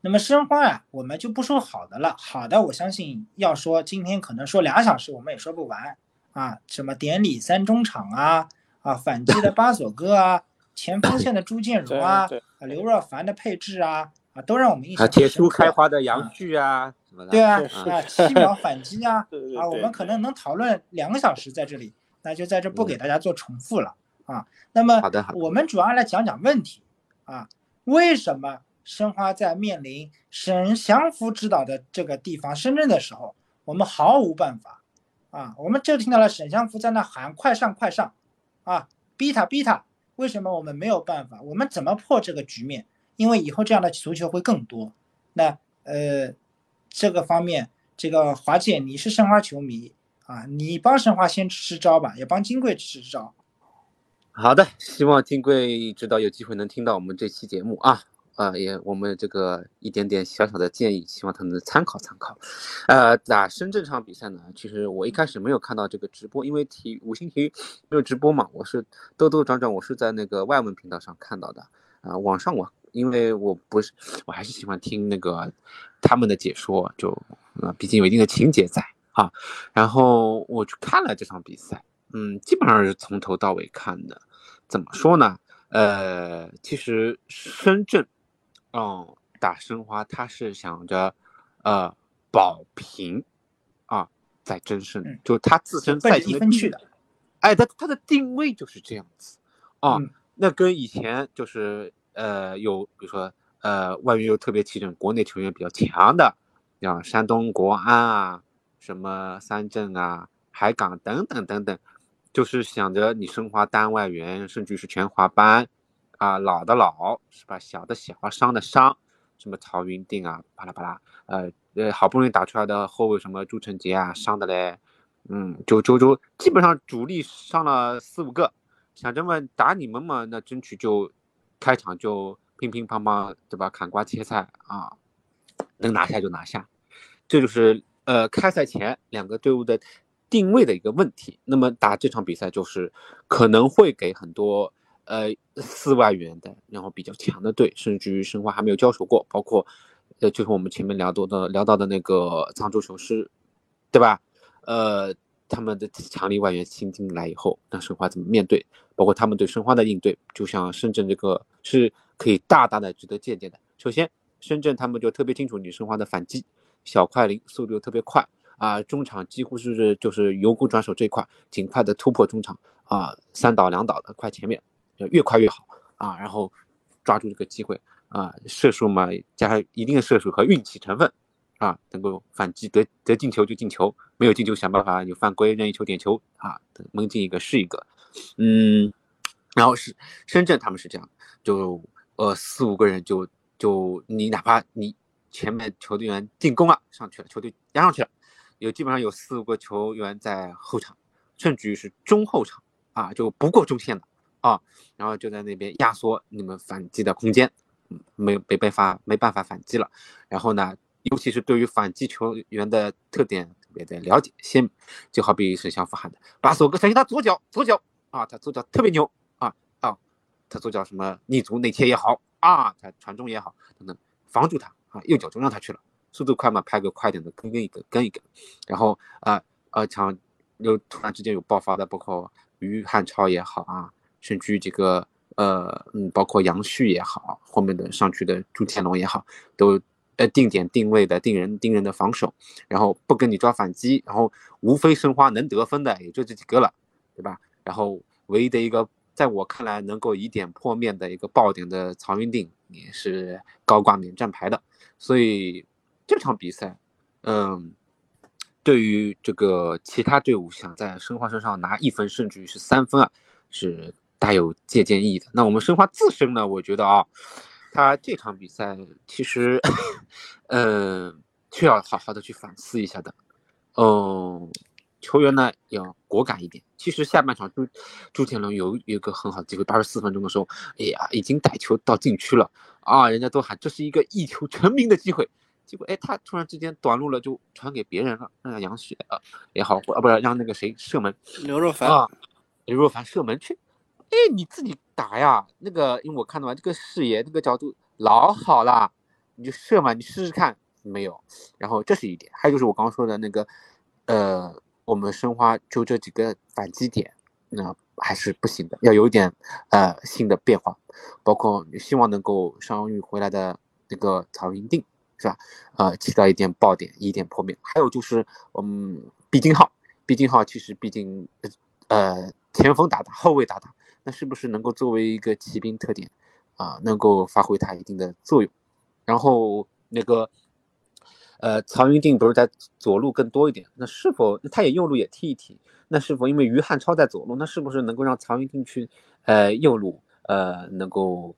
Speaker 3: 那么申花啊，我们就不说好的了。好的，我相信要说今天可能说俩小时，我们也说不完啊。什么典礼三中场啊，啊反击的巴索戈啊，前锋线的朱建儒啊，啊刘若凡的配置啊，啊都让我们印象深刻。
Speaker 1: 铁树开花的杨旭啊，什么的。
Speaker 3: 对啊，啊七秒反击啊，啊我们可能能讨论两个小时在这里，那就在这不给大家做重复了啊。那么我们主要来讲讲问题啊，为什么？申花在面临沈祥福指导的这个地方深圳的时候，我们毫无办法啊！我们就听到了沈祥福在那喊“快上，快上”，啊，逼他，逼他！为什么我们没有办法？我们怎么破这个局面？因为以后这样的足球会更多。那呃，这个方面，这个华姐你是申花球迷啊，你帮申花先支招吧，也帮金贵支支招。
Speaker 1: 好的，希望金贵知道有机会能听到我们这期节目啊。呃，也我们这个一点点小小的建议，希望他能参考参考。呃，打深圳这场比赛呢，其实我一开始没有看到这个直播，因为体五星体育没有直播嘛，我是兜兜转转，我是在那个外文频道上看到的。啊，网上我因为我不是，我还是喜欢听那个他们的解说，就啊，毕竟有一定的情节在啊。然后我去看了这场比赛，嗯，基本上是从头到尾看的。怎么说呢？呃，其实深圳。嗯，打申花他是想着，呃，保平，啊，在争胜，就他自身赛
Speaker 3: 季分去的，
Speaker 1: 哎，他他的定位就是这样子，啊，那跟以前就是呃有比如说呃外援又特别齐整，国内球员比较强的，像山东国安啊，什么三镇啊、海港等等等等，就是想着你申花单外援，甚至是全华班。啊，老的老是吧？小的小，伤的伤，什么曹云定啊，巴拉巴拉，呃呃，好不容易打出来的后卫什么朱晨杰啊，伤的嘞，嗯，就周周基本上主力伤了四五个，想这么打你们嘛，那争取就开场就乒乒乓乓，对吧？砍瓜切菜啊，能拿下就拿下，这就是呃开赛前两个队伍的定位的一个问题。那么打这场比赛就是可能会给很多。呃，四外援的，然后比较强的队，甚至于申花还没有交手过，包括，呃，就是我们前面聊到的聊到的那个沧州雄狮，对吧？呃，他们的强力外援新进来以后，那申花怎么面对？包括他们对申花的应对，就像深圳这个是可以大大的值得借鉴的。首先，深圳他们就特别清楚你申花的反击，小快灵，速度又特别快啊，中场几乎是就是由攻转守这一块，尽快的突破中场啊，三倒两倒的快前面。要越快越好啊！然后抓住这个机会啊，射术嘛，加上一定的射术和运气成分啊，能够反击得得进球就进球，没有进球想办法有犯规任意球点球啊，蒙进一个是一个，嗯，然后是深圳他们是这样，就呃四五个人就就你哪怕你前面球队员进攻了上去了，球队压上去了，有基本上有四五个球员在后场，甚至于是中后场啊，就不过中线的。啊，然后就在那边压缩你们反击的空间，嗯，没没办法没办法反击了。然后呢，尤其是对于反击球员的特点特别的了解，先就好比是像富汉的，把索格小心他左脚左脚啊，他左脚特别牛啊啊，他左脚什么逆足内切也好啊，他传中也好等等，防住他啊，右脚就让他去了，速度快嘛，拍个快点的跟跟一个跟一个，然后啊啊抢又突然之间有爆发的，包括于汉超也好啊。甚至于这个呃嗯，包括杨旭也好，后面的上去的朱天龙也好，都呃定点定位的定人定人的防守，然后不跟你抓反击，然后无非申花能得分的也就这几个了，对吧？然后唯一的一个在我看来能够以点破面的一个爆点的曹云定也是高挂免战牌的，所以这场比赛，嗯，对于这个其他队伍想在申花身上拿一分甚至于是三分啊，是。大有借鉴意义的。那我们申花自身呢？我觉得啊，他这场比赛其实，嗯，需要好好的去反思一下的。嗯，球员呢要果敢一点。其实下半场朱朱天龙有有一个很好的机会，八十四分钟的时候，哎呀，已经带球到禁区了啊，人家都喊这是一个一球成名的机会。结果哎，他突然之间短路了，就传给别人了，让杨旭啊也好，啊不是让那个谁射门，
Speaker 2: 刘若凡
Speaker 1: 啊，刘若凡射门去。哎，你自己打呀！那个，因为我看到嘛这个视野，这个角度老好了，你就射嘛，你试试看。没有。然后这是一点，还有就是我刚刚说的那个，呃，我们申花就这几个反击点，那还是不行的，要有一点呃新的变化，包括希望能够伤愈回来的那个曹云定，是吧？呃，起到一点爆点，一点破灭。还有就是，嗯，毕金浩，毕金浩其实毕竟呃前锋打打，后卫打打。那是不是能够作为一个骑兵特点啊，能够发挥它一定的作用？然后那个，呃，曹云定不是在左路更多一点？那是否他也右路也踢一踢？那是否因为于汉超在左路，那是不是能够让曹云定去呃右路呃能够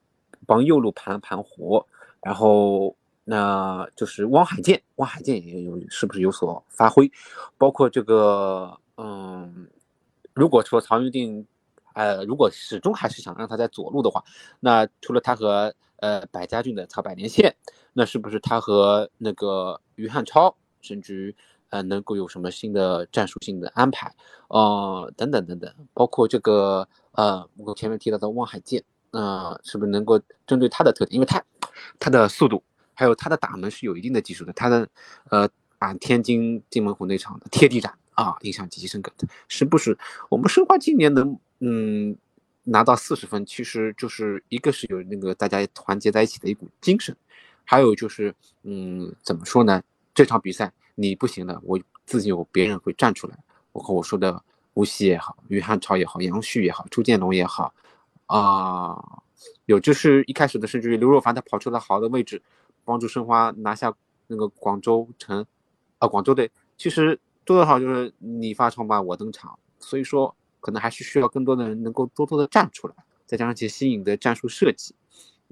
Speaker 1: 帮右路盘盘活？然后那就是汪海剑，汪海剑也有是不是有所发挥？包括这个，嗯，如果说曹云定，呃，如果始终还是想让他在左路的话，那除了他和呃百家俊的曹百连线，那是不是他和那个于汉超，甚至呃能够有什么新的战术性的安排？呃，等等等等，包括这个呃，我前面提到的汪海剑，呃，是不是能够针对他的特点？因为他他的速度。还有他的打门是有一定的技术的，他的呃打天津津门虎那场的贴地斩啊，印象极其深刻的。是不是我们申花今年能嗯拿到四十分，其实就是一个是有那个大家团结在一起的一股精神，还有就是嗯怎么说呢？这场比赛你不行了，我自己有别人会站出来。我和我说的吴曦也好，于汉超也好，杨旭也好，朱建龙也好啊，有就是一开始的甚至于刘若凡他跑出了好的位置。帮助申花拿下那个广州城，啊，广州队其实多多少就是你发长吧，我登场，所以说可能还是需要更多的人能够多多的站出来，再加上一些新颖的战术设计，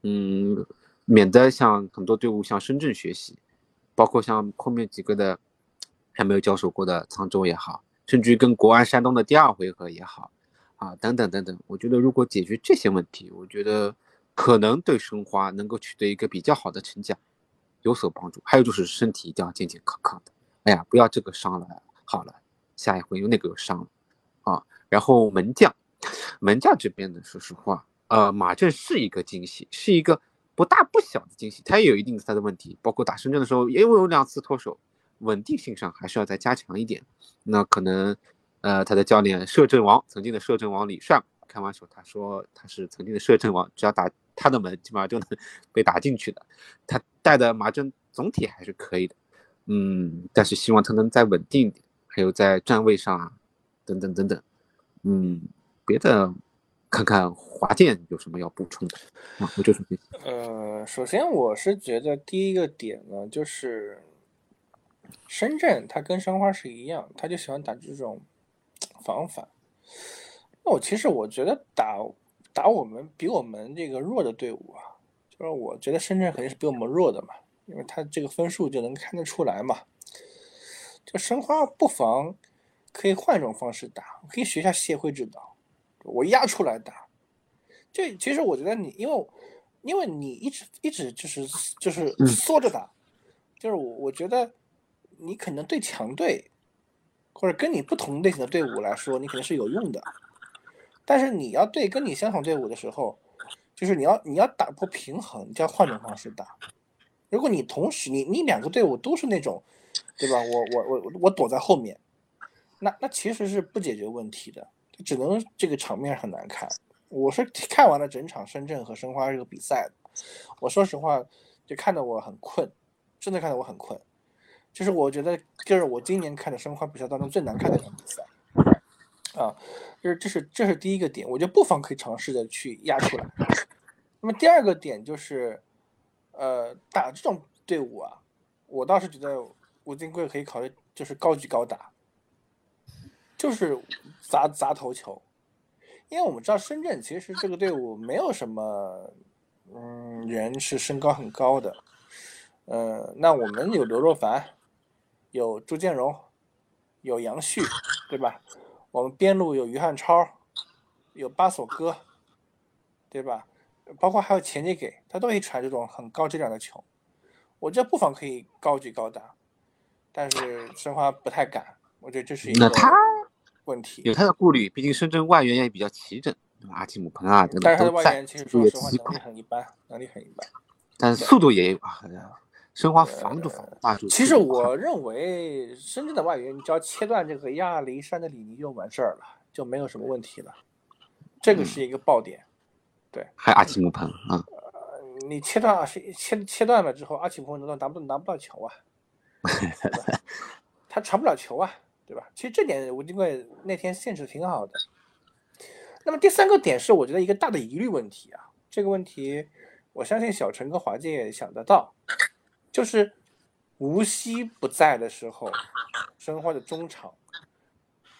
Speaker 1: 嗯，免得像很多队伍向深圳学习，包括像后面几个的还没有交手过的沧州也好，甚至于跟国安山东的第二回合也好，啊，等等等等，我觉得如果解决这些问题，我觉得。可能对申花能够取得一个比较好的成绩有所帮助。还有就是身体一定要健健康康的。哎呀，不要这个伤了，好了，下一回又那个又伤了啊。然后门将，门将这边呢，说实话，呃，马震是一个惊喜，是一个不大不小的惊喜。他也有一定的他的问题，包括打深圳的时候也有两次脱手，稳定性上还是要再加强一点。那可能，呃，他的教练摄政王，曾经的摄政王李帅，开完手他说他是曾经的摄政王，只要打。他的门基本上就能 被打进去的，他带的马阵总体还是可以的，嗯，但是希望他能再稳定一点，还有在站位上啊，等等等等，嗯，别的看看华健有什么要补充的啊，我就是这些。
Speaker 2: 呃，首先我是觉得第一个点呢，就是深圳他跟申花是一样，他就喜欢打这种防反。那我其实我觉得打。打我们比我们这个弱的队伍啊，就是我觉得深圳肯定是比我们弱的嘛，因为他这个分数就能看得出来嘛。就申花不妨可以换一种方式打，我可以学一下谢辉指导，我压出来打。这其实我觉得你，因为因为你一直一直就是就是缩着打，就是我我觉得你可能对强队或者跟你不同类型的队伍来说，你肯定是有用的。但是你要对跟你相同队伍的时候，就是你要你要打破平衡，就要换种方式打。如果你同时你你两个队伍都是那种，对吧？我我我我躲在后面，那那其实是不解决问题的，只能这个场面很难看。我是看完了整场深圳和申花这个比赛，我说实话就看得我很困，真的看得我很困。就是我觉得就是我今年看的申花比赛当中最难看的一场比赛。啊，就是这是这是第一个点，我觉得不妨可以尝试着去压出来。那么第二个点就是，呃，打这种队伍啊，我倒是觉得吴金贵可以考虑就是高举高打，就是砸砸头球，因为我们知道深圳其实这个队伍没有什么嗯人是身高很高的，呃，那我们有刘若凡，有朱建荣，有杨旭，对吧？我们边路有于汉超，有巴索戈，对吧？包括还有钱杰给，他都可以传这种很高质量的球。我觉得不妨可以高举高打，但是申花不太敢。我觉得这是一个问题。
Speaker 1: 有他的顾虑，毕竟深圳外援也比较齐整，对吧？阿基姆彭啊等等
Speaker 2: 但是他的外援其实说实话能力很一般，能力很一般。
Speaker 1: 但是速度也有啊。申花防住防住，
Speaker 2: 其实我认为深圳的外援，你只要切断这个亚历山的里尼就完事儿了，就没有什么问题了。这个是一个爆点，对。
Speaker 1: 还有阿奇姆彭啊？
Speaker 2: 你切断切切断了之后，阿奇姆彭拿不拿不到球啊？他传不了球啊，对吧？其实这点吴金贵那天限制挺好的。那么第三个点是我觉得一个大的疑虑问题啊，这个问题我相信小陈跟华健也想得到。就是无锡不在的时候，申花的中场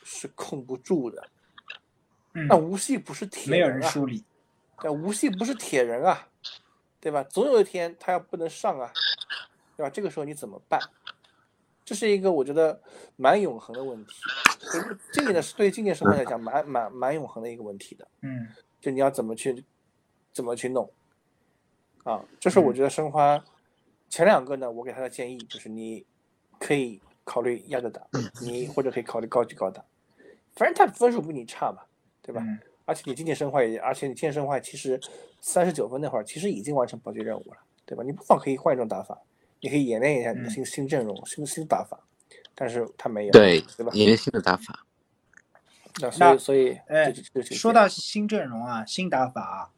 Speaker 2: 是控不住的。那无锡不是铁
Speaker 3: 人啊，
Speaker 2: 对，无锡不是铁人啊，对吧？总有一天他要不能上啊，
Speaker 4: 对吧？这个时候你怎么办？这是一个我觉得蛮永恒的问题，就是今年的对今年生活来讲，蛮蛮蛮永恒的一个问题的。
Speaker 3: 嗯
Speaker 4: 就你要怎么去怎么去弄啊？这是我觉得申花前两个呢，我给他的建议就是你可以考虑压着打，你或者可以考虑高举高打，反正他分数比你差嘛，对吧？
Speaker 3: 嗯
Speaker 4: 而且你今年申花也，而且你今年申花其实三十九分那会儿，其实已经完成保级任务了，对吧？你不妨可以换一种打法，你可以演练一下你的新、新阵容、新新打法，但是他没有，
Speaker 1: 对
Speaker 4: 对吧？
Speaker 1: 演练新的打法。
Speaker 4: 那所以所以，
Speaker 3: 哎说到新阵容啊，新打法啊，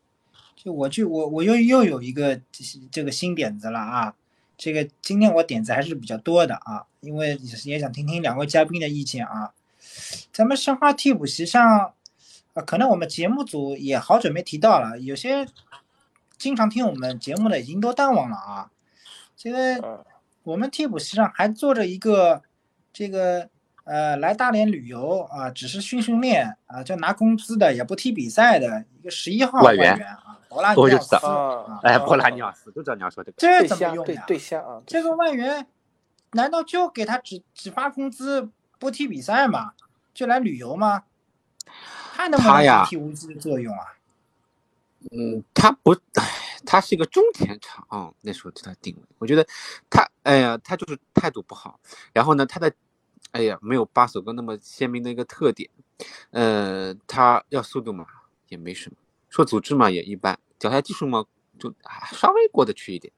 Speaker 3: 就我就我我又又有一个这个新点子了啊。这个今天我点子还是比较多的啊，因为也想听听两位嘉宾的意见啊。咱们申花替补席上，啊，可能我们节目组也好久没提到了，有些经常听我们节目的已经都淡忘了啊。这个
Speaker 4: 嗯
Speaker 3: 我们替补席上还坐着一个这个呃来大连旅游啊，只是训训练啊，就拿工资的，也不踢比赛的一个十一号
Speaker 1: 外援
Speaker 3: 援啊，博拉尼奥斯
Speaker 1: 我就知道
Speaker 3: 啊，
Speaker 1: 哎，博拉尼奥斯，就知道你要说这
Speaker 3: 怎么用呀？
Speaker 4: 对象啊，
Speaker 3: 这个外援难道就给他只只发工资不踢比赛吗？就来旅游吗？他能不能
Speaker 1: 他呀
Speaker 3: 起替无机的作用啊？
Speaker 1: 嗯，他不，唉，他是一个中前场啊、那时候对他定位，我觉得他，哎呀，他就是态度不好，然后呢，他的，哎呀，没有巴索戈那么鲜明的一个特点，呃，他要速度嘛也没什么，说组织嘛也一般，脚下技术嘛就啊稍微过得去一点，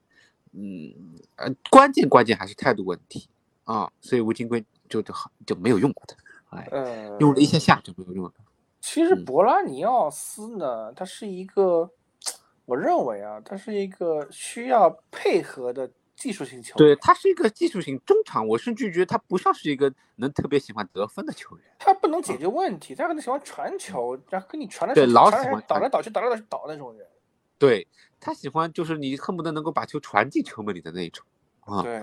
Speaker 1: 嗯，呃，关键关键还是态度问题。啊，所以吴金贵就就好就没有用过他，哎，
Speaker 4: 嗯，
Speaker 1: 用了一下下就没有用了，
Speaker 4: 其实。
Speaker 1: 嗯。
Speaker 4: 博拉尼奥斯呢，他是一个，我认为啊，他是一个需要配合的技术性球
Speaker 1: 对。他是一个技术型中场，我甚至觉得他不像是一个能特别喜欢得分的球员。
Speaker 4: 他不能解决问题，他可能喜欢传球，然后跟你传来
Speaker 1: 对老
Speaker 4: 传去传
Speaker 1: 喜欢
Speaker 4: 倒来倒去，倒来倒去倒那种人。
Speaker 1: 对他喜欢就是你恨不得能够把球传进球门里的那一种啊
Speaker 4: 对，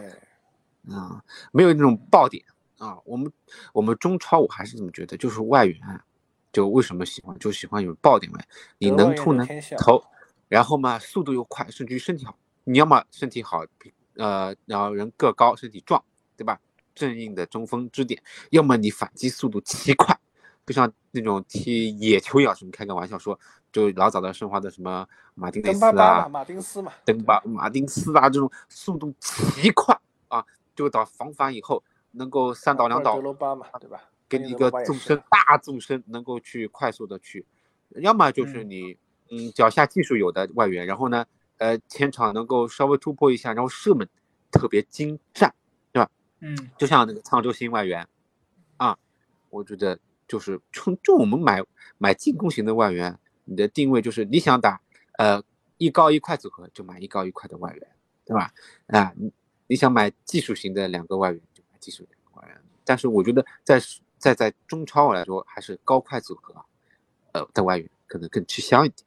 Speaker 1: 啊，没有那种爆点啊。我们我们中超我还是这么觉得，就是外援啊就为什么喜欢，就喜欢有爆点外，你能突能
Speaker 4: 有天下
Speaker 1: 投，然后嘛速度又快，甚至于身体好。你要么身体好，呃，然后人个高，身体壮，对吧？正印的中锋支点，要么你反击速度奇快，就像那种踢野球一样，什么开个玩笑说，就老早的申花的什么马丁内斯啊、
Speaker 4: 马丁斯嘛，
Speaker 1: 登巴、马丁斯啊这种速度奇快啊，就到防反以后能够三倒两倒
Speaker 4: 巴嘛，对吧？
Speaker 1: 给你一个纵
Speaker 4: 身
Speaker 1: 深大纵深，能够去快速的去，要么就是
Speaker 3: 嗯
Speaker 1: 你嗯脚下技术有的外援，然后呢呃前场能够稍微突破一下，然后射门特别精湛，对吧
Speaker 3: 嗯
Speaker 1: 就像那个沧州新外援啊，我觉得就是就就我们买买进攻型的外援，你的定位就是你想打呃一高一快组合就买一高一快的外援，对吧？啊，你你想买技术型的两个外援就买技术型的外援，但是我觉得在在在中超来说，还是高快组合，呃的外援可能更吃香一点。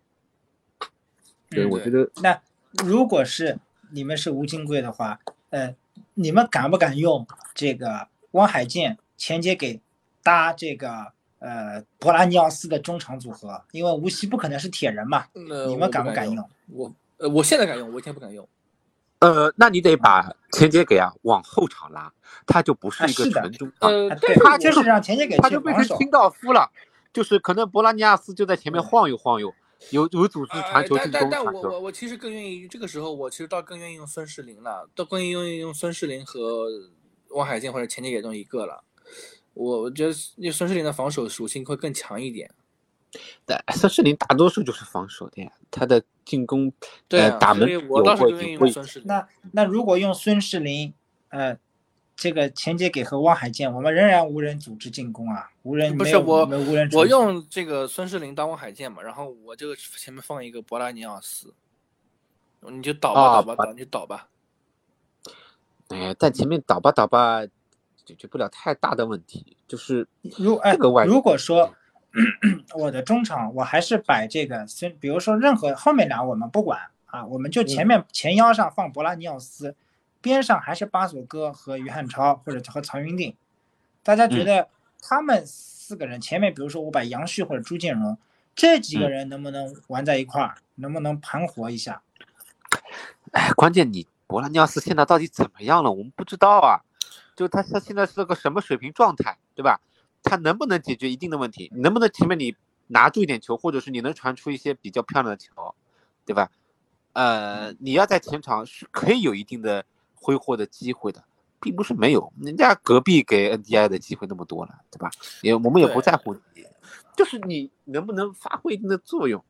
Speaker 1: 对，
Speaker 3: 嗯
Speaker 1: 我觉得
Speaker 3: 那如果是你们是吴金贵的话，呃，你们敢不敢用这个汪海剑前接给搭这个呃博拉尼奥斯的中场组合？因为无锡不可能是铁人嘛，
Speaker 2: 呃
Speaker 3: 你们？敢不敢用？
Speaker 2: 我呃，我现在敢用，我以前不敢用。
Speaker 1: 呃，那你得把前接给啊往后场拉，他就不是一个
Speaker 3: 啊是的
Speaker 1: 纯中场。
Speaker 2: 呃
Speaker 3: 啊，对
Speaker 2: 他，
Speaker 3: 就是让前接给
Speaker 1: 他。就变成清道夫了，就是可能博拉尼亚斯就在前面晃悠晃悠，有有组织传球
Speaker 2: 呃、
Speaker 1: 进
Speaker 2: 但但但
Speaker 1: 攻传球。
Speaker 2: 我我我其实更愿意这个时候，我其实倒更愿意用孙世林了，倒更愿意用孙世林和王海剑或者钱杰给中一个了。我我觉得因为孙世林的防守属性会更强一点。
Speaker 1: 对，孙世林大多数就是防守的呀，他的进攻
Speaker 2: 对啊，
Speaker 1: 呃打门
Speaker 2: 所以我
Speaker 1: 有
Speaker 2: 倒是更愿意用孙世林。
Speaker 3: 那那如果用孙世林，呃，这个前接给和汪海剑，我们仍然无人组织进攻啊，无人
Speaker 2: 不是我
Speaker 3: 没有无人
Speaker 2: 我用这个孙世林当汪海剑嘛，然后我这个前面放一个博拉尼奥斯，你就倒吧倒吧倒，你就倒吧。
Speaker 1: 哎，但前面倒吧倒吧，解决不了太大的问题，就是
Speaker 3: 如哎
Speaker 1: 这个外，
Speaker 3: 如果说 我的中场我还是摆这个孙，比如说任何后面俩我们不管啊，我们就前面前腰上放博拉尼奥斯，边上还是巴索戈和于汉超或者和曹云定，大家觉得他们四个人前面，比如说我把杨旭或者朱建荣这几个人能不能玩在一块儿，能不能盘活一下？
Speaker 1: 哎，关键你博拉尼奥斯现在到底怎么样了？我们不知道啊，就他他现在是个什么水平状态，对吧？他能不能解决一定的问题？能不能前面你拿住一点球，或者是你能传出一些比较漂亮的球，对吧？呃，你要在前场是可以有一定的挥霍的机会的，并不是没有。人家隔壁给 NDI 的机会那么多了，对吧？也我们也不在乎，就是你能不能发挥一定的作用，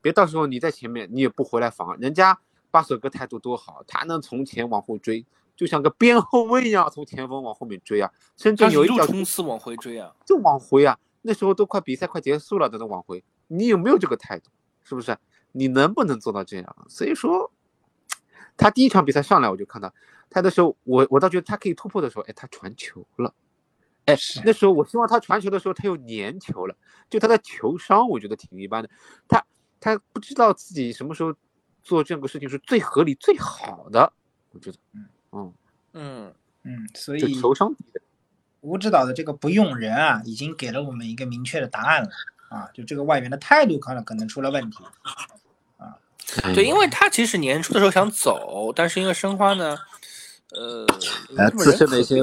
Speaker 1: 别到时候你在前面你也不回来防，人家巴索哥态度多好，他能从前往后追，就像个边后卫一样从前锋往后面追啊，甚至有一脚
Speaker 2: 冲刺往回追啊，
Speaker 1: 就往回啊，那时候都快比赛快结束了都能往回，你有没有这个态度？是不是？你能不能做到这样？所以说，他第一场比赛上来我就看到他的时候，我我倒觉得他可以突破的时候，哎，他传球了，哎，那时候我希望他传球的时候他又粘球了，就他的球商我觉得挺一般的，他他不知道自己什么时候做这样个事情是最合理最好的，我觉得，嗯。
Speaker 2: 嗯。
Speaker 3: 嗯。嗯，所以
Speaker 1: 球商
Speaker 3: 吴指导的这个不用人啊，已经给了我们一个明确的答案了。啊，就这个外援的态度可能可能出了问题。
Speaker 2: 对，因为他其实年初的时候想走，但是因为申花呢，呃，
Speaker 1: 自身的一些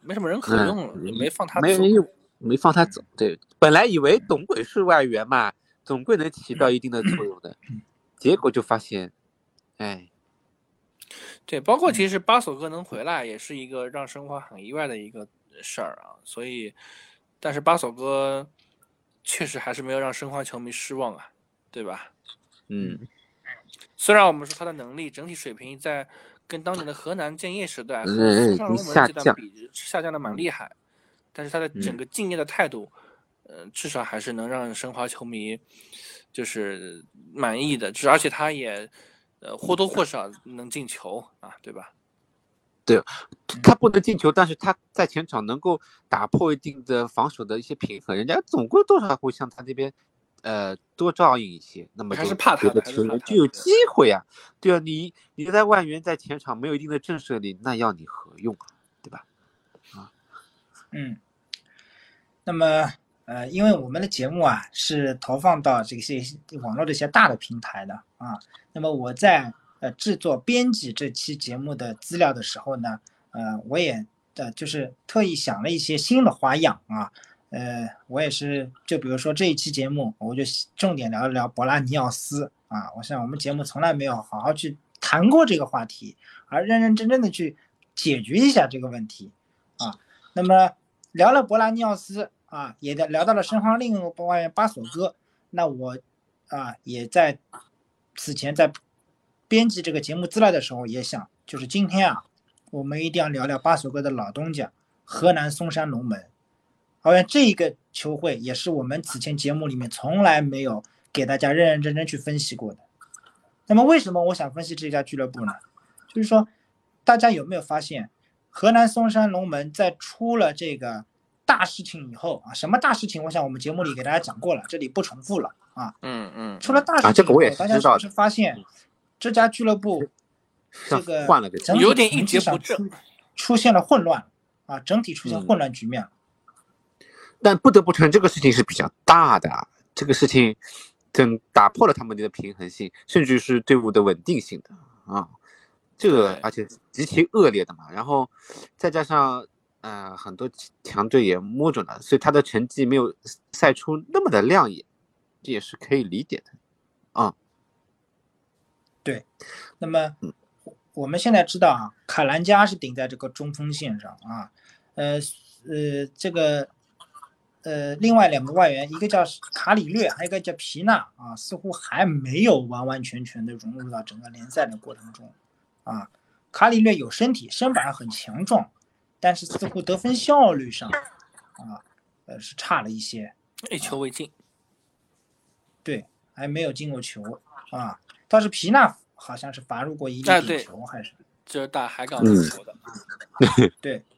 Speaker 2: 没什么人可用了，没放他，
Speaker 1: 没人用，没放他走。对，本来以为董鬼是外援嘛，总归能起到一定的作用的，结果就发现，哎，
Speaker 2: 对，包括其实巴索哥能回来，也是一个让申花很意外的一个事儿啊。所以，但是巴索哥确实还是没有让申花球迷失望啊，对吧？
Speaker 1: 嗯。
Speaker 2: 虽然我们说他的能力整体水平在跟当年的河南建业时代、
Speaker 1: 嗯
Speaker 2: 上龙门这段比下降的蛮厉害，但是他的整个敬业的态度，呃，至少还是能让申花球迷就是满意的。而且他也呃或多或少能进球啊，对吧？
Speaker 1: 对，他不能进球，但是他在前场能够打破一定的防守的一些平衡，人家总归多少会向他这边。呃，多照应一些，那么
Speaker 2: 还是怕他
Speaker 1: 的球员就有机会啊。对啊，你你在外援在前场没有一定的震慑力，那要你何用啊？对吧？
Speaker 3: 啊，嗯，那么呃，因为我们的节目啊是投放到这些网络的一些大的平台的啊，那么我在呃制作编辑这期节目的资料的时候呢，呃，我也呃就是特意想了一些新的花样啊。呃，我也是，就比如说这一期节目，我就重点聊一聊博拉尼奥斯啊。我想我们节目从来没有好好去谈过这个话题，而认认真真的去解决一下这个问题啊。那么聊了博拉尼奥斯啊，也聊到了申花另一个外援巴索戈。那我啊也在此前在编辑这个节目资料的时候也想，就是今天啊，我们一定要聊聊巴索戈的老东家河南嵩山龙门。好像这一个球会也是我们此前节目里面从来没有给大家认认真真去分析过的。那么为什么我想分析这家俱乐部呢？就是说，大家有没有发现，河南嵩山龙门在出了这个大事情以后啊，什么大事情？我想我们节目里给大家讲过了，这里不重复了啊。
Speaker 2: 嗯嗯。
Speaker 3: 出了大事情以后，大家是不是发现这家俱乐部这个
Speaker 2: 有点一蹶不振，
Speaker 3: 出现了混乱啊，整体出现混乱局面了。
Speaker 1: 但不得不承认，这个事情是比较大的。这个事情，真打破了他们的平衡性，甚至是队伍的稳定性的啊。这个而且极其恶劣的嘛。然后再加上，呃，很多强队也摸准了，所以他的成绩没有赛出那么的亮眼，这也是可以理解的啊。
Speaker 3: 对，那么我们现在知道啊，卡兰加是顶在这个中锋线上啊，呃呃，这个。呃，另外两个外援，一个叫卡里略，还有一个叫皮纳啊，似乎还没有完完全全的融入到整个联赛的过程中，啊，卡里略有身体，身板很强壮，但是似乎得分效率上，啊，呃是差了一些，
Speaker 2: 一球未进，
Speaker 3: 对，还没有进过球啊，倒是皮纳好像是罚入过一粒点球，还是
Speaker 2: 就是打海港的球的，
Speaker 3: 对。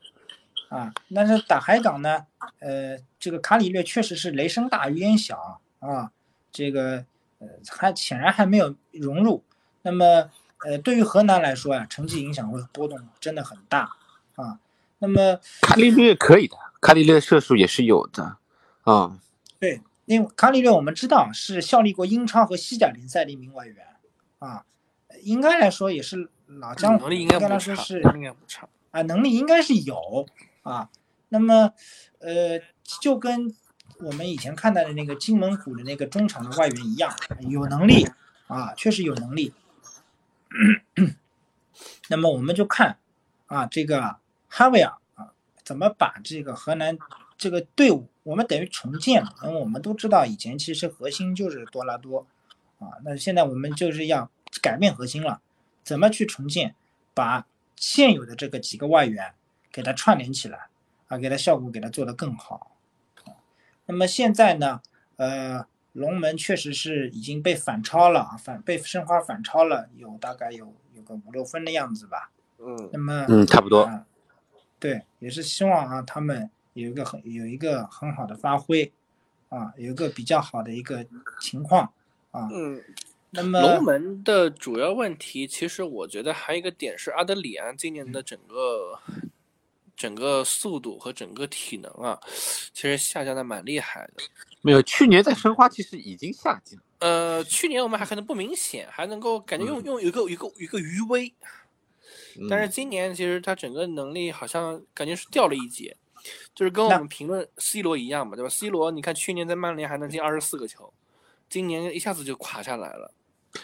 Speaker 3: 啊，但是打海港呢，呃，这个卡里略确实是雷声大雨点小啊，这个呃还显然还没有融入。那么呃，对于河南来说呀，成绩影响会波动真的很大啊。那么
Speaker 1: 卡里略可以的，卡里略射术也是有的啊。
Speaker 3: 对，因为卡里略我们知道是效力过英超和西甲联赛的一名外援啊，应该来说也是老江湖
Speaker 2: 能力应该不差，
Speaker 3: 来说是
Speaker 2: 应该不差。
Speaker 3: 啊，能力应该是有啊。那么，呃，就跟我们以前看到的那个金门虎的那个中场的外援一样，有能力啊，确实有能力。那么我们就看啊，这个哈维尔啊，怎么把这个河南这个队伍，我们等于重建了。因为我们都知道，以前其实核心就是多拉多啊，那现在我们就是要改变核心了，怎么去重建，把现有的这个几个外援给它串联起来啊，给它效果给它做得更好。那么现在呢，呃，龙门确实是已经被反超了啊，反被申花反超了，有大概有有个五六分的样子吧。
Speaker 4: 嗯
Speaker 3: 那么
Speaker 1: 嗯，差不多。
Speaker 3: 啊，对，也是希望啊，他们有一个很有一个很好的发挥啊，有一个比较好的一个情况啊。
Speaker 4: 嗯，
Speaker 3: 那么
Speaker 2: 龙门的主要问题，其实我觉得还有一个点是阿德里安今年的整个整个速度和整个体能啊，其实下降的蛮厉害的。
Speaker 1: 没有，去年在申花其实已经下降。
Speaker 2: 呃，去年我们还可能不明显，还能够感觉用用有一个有一个有一个余威，但是
Speaker 1: 嗯
Speaker 2: 今年其实他整个能力好像感觉是掉了一截，就是跟我们评论 C 罗一样嘛，对吧？C 罗你看去年在曼联还能进二十四个球，今年一下子就垮下来了，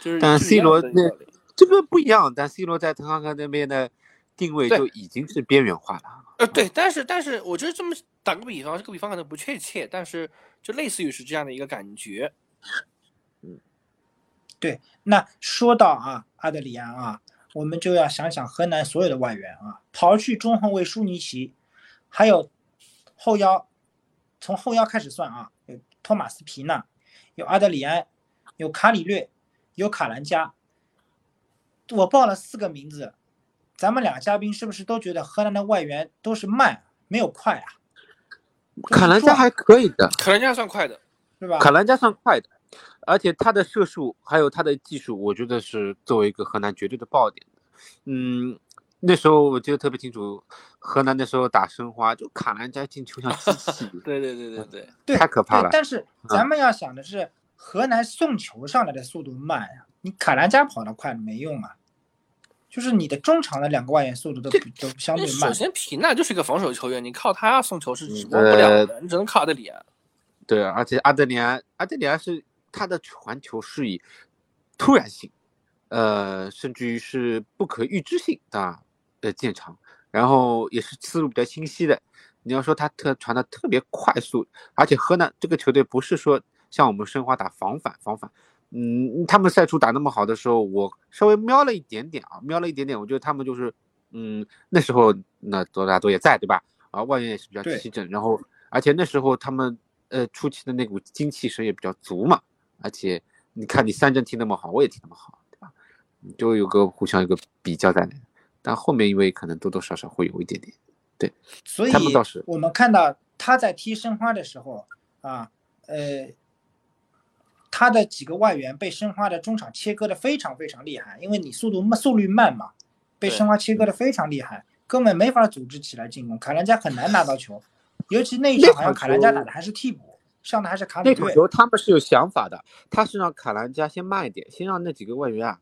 Speaker 2: 就是
Speaker 1: 但 C 罗那这个不一样，但 C 罗在滕哈格那边的定位就已经是边缘化了。
Speaker 2: 呃，对，但是但是我觉得这么打个比方，这个比方可能不确切，但是就类似于是这样的一个感觉。
Speaker 3: 对，那说到啊，阿德里安啊，我们就要想想河南所有的外援啊，刨去中后卫舒尼奇，还有后腰，从后腰开始算啊，有托马斯皮纳，有阿德里安，有卡里略，有卡兰加。我报了四个名字，咱们俩嘉宾是不是都觉得河南的外援都是慢，没有快啊？
Speaker 1: 卡兰加还可以的，
Speaker 2: 卡兰加算快的，
Speaker 3: 是吧？
Speaker 1: 卡兰加算快的，而且他的射术还有他的技术，我觉得是作为一个河南绝对的爆点的。嗯，那时候我记得特别清楚，河南那时候打申花，就卡兰加进球像机器，
Speaker 2: 对对对对对，
Speaker 3: 对，
Speaker 1: 太可怕了。
Speaker 3: 但是咱们要想的是，河南送球上来的速度慢呀、你卡兰加跑得快没用啊，就是你的中场的两个外援速度都比都相对慢。
Speaker 2: 首先皮纳就是一个防守球员，你靠他送球是指望不了的，你只能靠阿德里安。
Speaker 1: 对，而且阿德里安，阿德里安是他的传球是以突然性，呃，甚至于是不可预知性的呃见长，然后也是思路比较清晰的。你要说他特传的特别快速，而且河南这个球队不是说像我们申花打防反防反，嗯，他们赛出打那么好的时候，我稍微瞄了一点点啊，瞄了一点点，我觉得他们就是，嗯，那时候那多大多也在对吧？啊，外援也是比较
Speaker 3: 对
Speaker 1: 齐整，然后而且那时候他们呃初期的那股精气神也比较足嘛，而且你看你三阵踢那么好，我也踢那么好，对吧？就有个互相有个比较在那，但后面因为可能多多少少会有一点点，对
Speaker 3: 所以
Speaker 1: 他们倒是
Speaker 3: 我们看到他在踢申花的时候啊，呃，他的几个外援被申花的中场切割的非常非常厉害，因为你速度慢速率慢嘛，被申花切割的非常厉害，根本没法组织起来进攻，卡兰加很难拿到球，尤其那一场好像卡兰加打的还是替补，上的还是卡里略。
Speaker 1: 那场球他们是有想法的，他是让卡兰加先慢一点，先让那几个外援啊，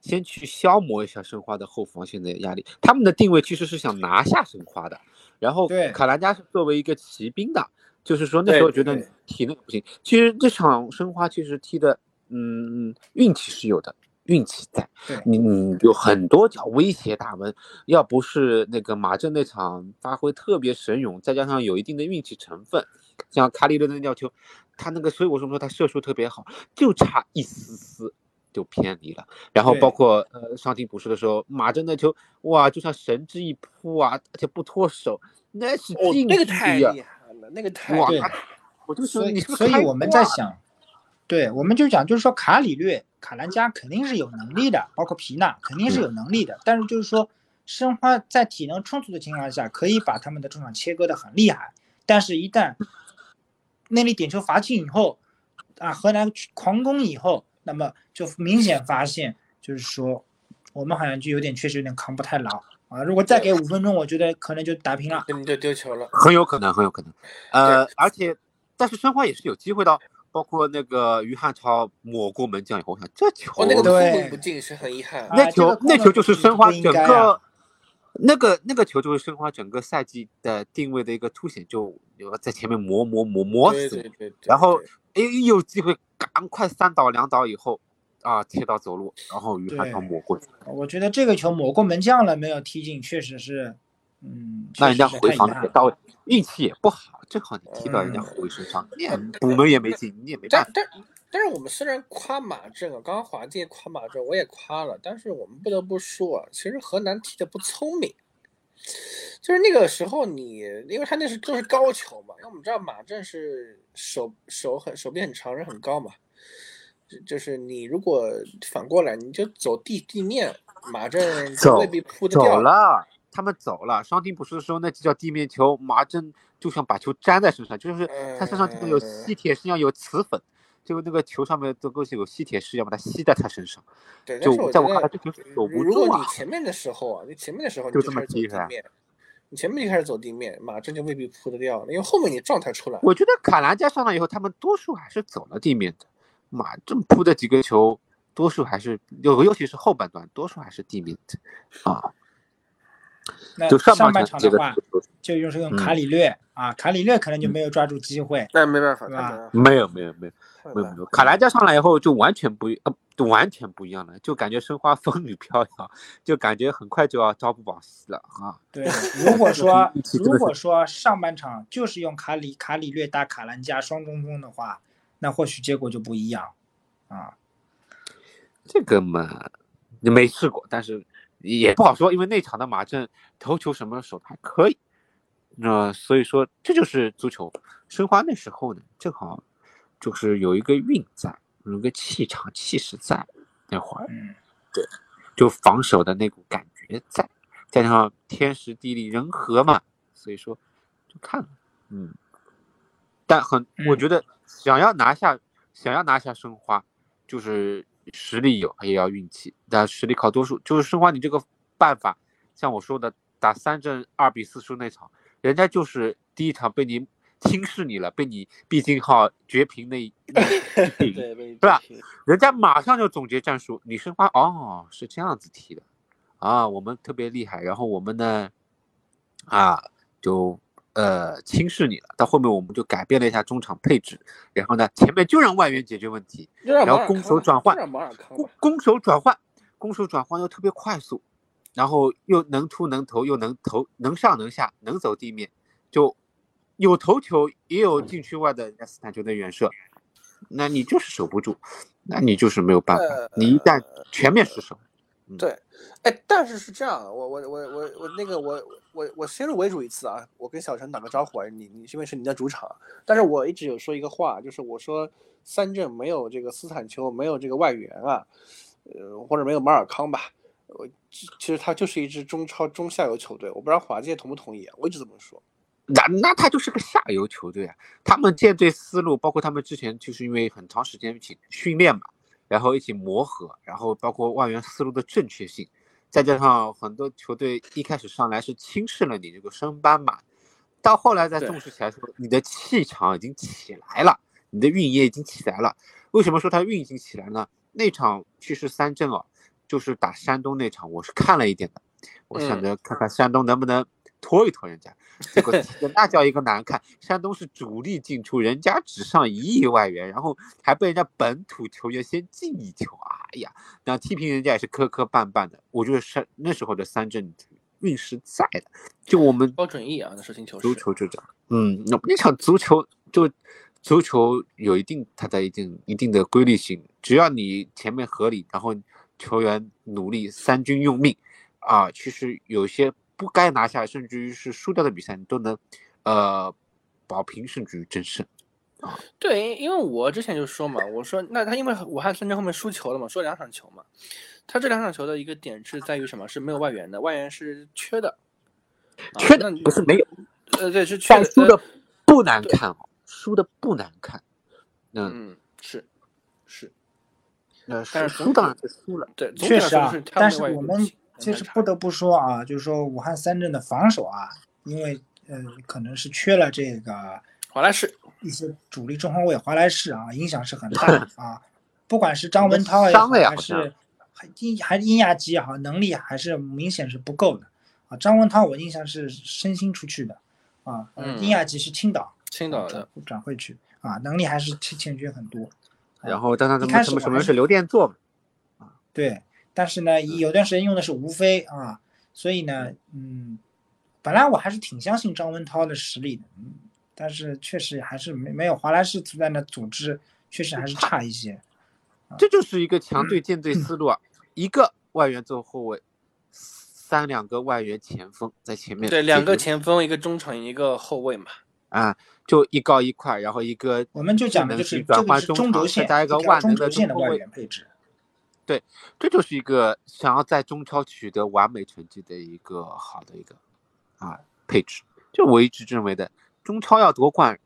Speaker 1: 先去消磨一下申花的后防线的压力。他们的定位其实是想拿下申花的，然后
Speaker 3: 对
Speaker 1: 卡兰加是作为一个骑兵的，就是说那时候觉得体能不行。其实这场申花其实踢的，嗯，运气是有的。运气在，你你有很多脚威胁大门，要不是那个马震那场发挥特别神勇，再加上有一定的运气成分，像卡里勒的那吊球，他那个，所以我说说他射术特别好，就差一丝丝就偏离了。然后包括呃上庭补时的时候，马正那球哇，就像神之一扑啊，而且不脱手，那是
Speaker 2: 哦，
Speaker 1: 禁
Speaker 2: 那个
Speaker 1: 区呀
Speaker 2: 太厉害了，那个太
Speaker 1: 哇
Speaker 3: 对
Speaker 1: 那我就说
Speaker 3: 所以所以我们在想，对，我们就讲，就是说卡里略、卡兰加肯定是有能力的，包括皮纳肯定是有能力的。但是就是说，申花在体能充足的情况下，可以把他们的中场切割的很厉害。但是，一旦那里点球罚进以后，啊，河南狂攻以后，那么就明显发现，就是说，我们好像就有点确实有点扛不太牢啊。如果再给五分钟，我觉得可能就打平了。
Speaker 4: 对，你就丢球了。
Speaker 1: 很有可能，很有可能。呃，而且，但是申花也是有机会的哦。包括那个于汉超抹过门将以后，我想这球
Speaker 2: 哦，那个
Speaker 3: 对
Speaker 2: 空门不进是很遗憾。
Speaker 3: 啊
Speaker 1: 那球、
Speaker 3: 这个
Speaker 1: 那球就是申花整个、
Speaker 3: 啊
Speaker 1: 那个那个球就是申花整个赛季的定位的一个凸显，就有在前面磨磨磨磨死你，
Speaker 2: 对对对对，
Speaker 1: 然后
Speaker 2: 对
Speaker 1: 一一有机会赶快三倒两倒以后啊贴到走路，然后于汉超抹过去，
Speaker 3: 我觉得这个球抹过门将了，没有踢进，确实是，嗯，
Speaker 1: 那人家回防的也到位，运气也不好，正好你踢到人家
Speaker 2: 嗯
Speaker 1: 后卫身上，你也补门也没进，你也没办法。
Speaker 2: 但但但是我们虽然夸马正啊，刚刚华界夸马正，我也夸了，但是我们不得不说啊，其实河南踢的不聪明。就是那个时候你，因为他那是都是高球嘛，因为我们知道马正是手手很手臂很长，人很高嘛，就就是你如果反过来，你就走地地面，马
Speaker 1: 震
Speaker 2: 未必扑得
Speaker 1: 走
Speaker 2: 掉。
Speaker 1: 了，他们走了。伤停补时的时候，那就叫地面球，马正就想把球粘在身上，就是他身上这个有吸铁，身上有磁粉，就那个球上面都都是有吸铁石，要把它吸在他身上。
Speaker 2: 对，但是我
Speaker 1: 就在我
Speaker 2: 觉得
Speaker 1: 看来这球是守不
Speaker 2: 如果。你前面的时候啊，你前面的时候你
Speaker 1: 就这么踢是吧
Speaker 2: 地面，你前面就开始走地面，马震就未必扑得掉了，因为后面你状态出来。
Speaker 1: 我觉得卡兰加上来以后，他们多数还是走了地面的。马正扑的几个球，多数还是有，尤其是后半段，多数还是地面的啊。
Speaker 3: 那
Speaker 1: 就上
Speaker 3: 上半
Speaker 1: 半场
Speaker 3: 的话，就用是用
Speaker 1: 嗯
Speaker 3: 卡里略啊，卡里略可能就没有抓住机会，
Speaker 2: 那没办法，
Speaker 3: 对吧
Speaker 2: 没
Speaker 1: 有没有没有
Speaker 2: 没
Speaker 1: 有没有，卡兰加上来以后就完全不一呃就完全不一样了，就感觉申花风雨飘摇，就感觉很快就要朝不保夕了啊。
Speaker 3: 对，如果说如果说上半场就是用卡里卡里略打卡兰加双中锋的话，那或许结果就不一样啊。
Speaker 1: 这个嘛，你没试过，但是也不好说，因为那场的马震头球什么守的还可以，那、所以说这就是足球。申花那时候呢，正好就是有一个运在，有一个气场气势在那会儿，
Speaker 3: 嗯，
Speaker 1: 就防守的那股感觉在，再加上天时地利人和嘛，所以说就看了，嗯，但很，我
Speaker 3: 嗯
Speaker 1: 觉得想要拿下，想要拿下申花，就是实力有，也要运气，但实力靠多数。就是申花你这个办法，像我说的，打三阵二比四输那场，人家就是第一场被你轻视你了，被你毕竟号绝平那
Speaker 2: 对，
Speaker 1: 吧人家马上就总结战术，你申花哦是这样子踢的，啊，我们特别厉害，然后我们呢，啊就呃轻视你了，到后面我们就改变了一下中场配置，然后呢前面就让外援解决问题，然后攻守转换。攻攻守转换，攻守转换又特别快速，然后又能出能投，又能投能上能下，能走地面，就有头球也有禁区外的斯坦球的远射，那你就是守不住，那你就是没有办法，你一旦全面失手，
Speaker 2: 对，哎，但是是这样的，我我我我我那个我我我先入为主一次啊，我跟小陈打个招呼啊，你你因为是你的主场，但是我一直有说一个话，就是我说三镇没有这个斯坦丘，没有这个外援啊，呃或者没有马尔康吧，我其其实他就是一支中超中下游球队，我不知道华界同不同意啊，我一直这么说。
Speaker 1: 那那他就是个下游球队啊，他们建队思路，包括他们之前就是因为很长时间一起训练嘛，然后一起磨合，然后包括外援思路的正确性，再加上很多球队一开始上来是轻视了你这个升班马，到后来再重视起来说，你的气场已经起来了，你的运也已经起来了。为什么说他运已经起来呢？那场去世三镇哦，就是打山东那场，我是看了一点的，我想
Speaker 2: 嗯
Speaker 1: 着看看山东能不能拖一拖人家。结果踢的那叫一个难看，山东是主力进出，人家只上一亿外援，然后还被人家本土球员先进一球，哎呀，然后踢平人家也是磕磕绊绊的。我觉得山那时候的三镇运势在的，就我们
Speaker 2: 包准翼啊，那是进球
Speaker 1: 足球就这样，嗯，那那场足球就足球有一定它的一定一定的规律性，只要你前面合理，然后球员努力，三军用命，啊，其实有些不该拿下，甚至于是输掉的比赛，你都能呃保平甚至于争胜。
Speaker 2: 对，因为我之前就说嘛，我说那他因为武汉三镇后面输球了嘛，输了两场球嘛，他这两场球的一个点是在于什么？是没有外援的，外援是缺的，啊
Speaker 1: 缺的
Speaker 2: 那
Speaker 1: 不是没有，
Speaker 2: 呃对是缺的，
Speaker 1: 但输的
Speaker 2: 呃
Speaker 1: 不难看哦，输的不难看。嗯，
Speaker 2: 嗯是是，
Speaker 1: 那
Speaker 2: 但是总
Speaker 1: 输输当然是输了。
Speaker 2: 对，
Speaker 3: 确实但
Speaker 2: 们外援
Speaker 3: 是我们其实不得不说啊，就是说武汉三镇的防守啊，因为呃可能是缺了这个
Speaker 2: 华莱士
Speaker 3: 一些主力中后卫华莱士啊，影响是很大的 啊。不管是张文涛也好，还是还殷还是殷亚吉也好，能力还是明显是不够的啊。张文涛我印象是身心出去的啊，呃
Speaker 5: 嗯
Speaker 3: 殷亚吉是青岛
Speaker 5: 青岛的，
Speaker 3: 转会去啊，能力还是欠欠缺很多。
Speaker 1: 然后但他怎
Speaker 3: 一开
Speaker 1: 么
Speaker 3: 始
Speaker 1: 什么什么是刘殿座嘛？
Speaker 3: 对，但是呢，有段时间用的是吴飞啊，所以呢，嗯，本来我还是挺相信张文涛的实力的，嗯，但是确实还是没没有华莱士存在的组织，确实还是差一些。
Speaker 1: 这就是一个强队建队思路啊，一个外援做后卫，三两个外援前锋在前面，
Speaker 5: 对，两个前锋，一个中场，一个后卫嘛。
Speaker 1: 啊，就一高一快，然后一个
Speaker 3: 我们就讲的就是
Speaker 1: 智能转
Speaker 3: 这个是
Speaker 1: 中
Speaker 3: 轴线，
Speaker 1: 再加一个万能的
Speaker 3: 中轴线的
Speaker 1: 中后卫
Speaker 3: 外援，配置。
Speaker 1: 对这就是一个想要在中超取得完美成绩的一个好的一个啊配置。就我一直认为的，中超要夺冠，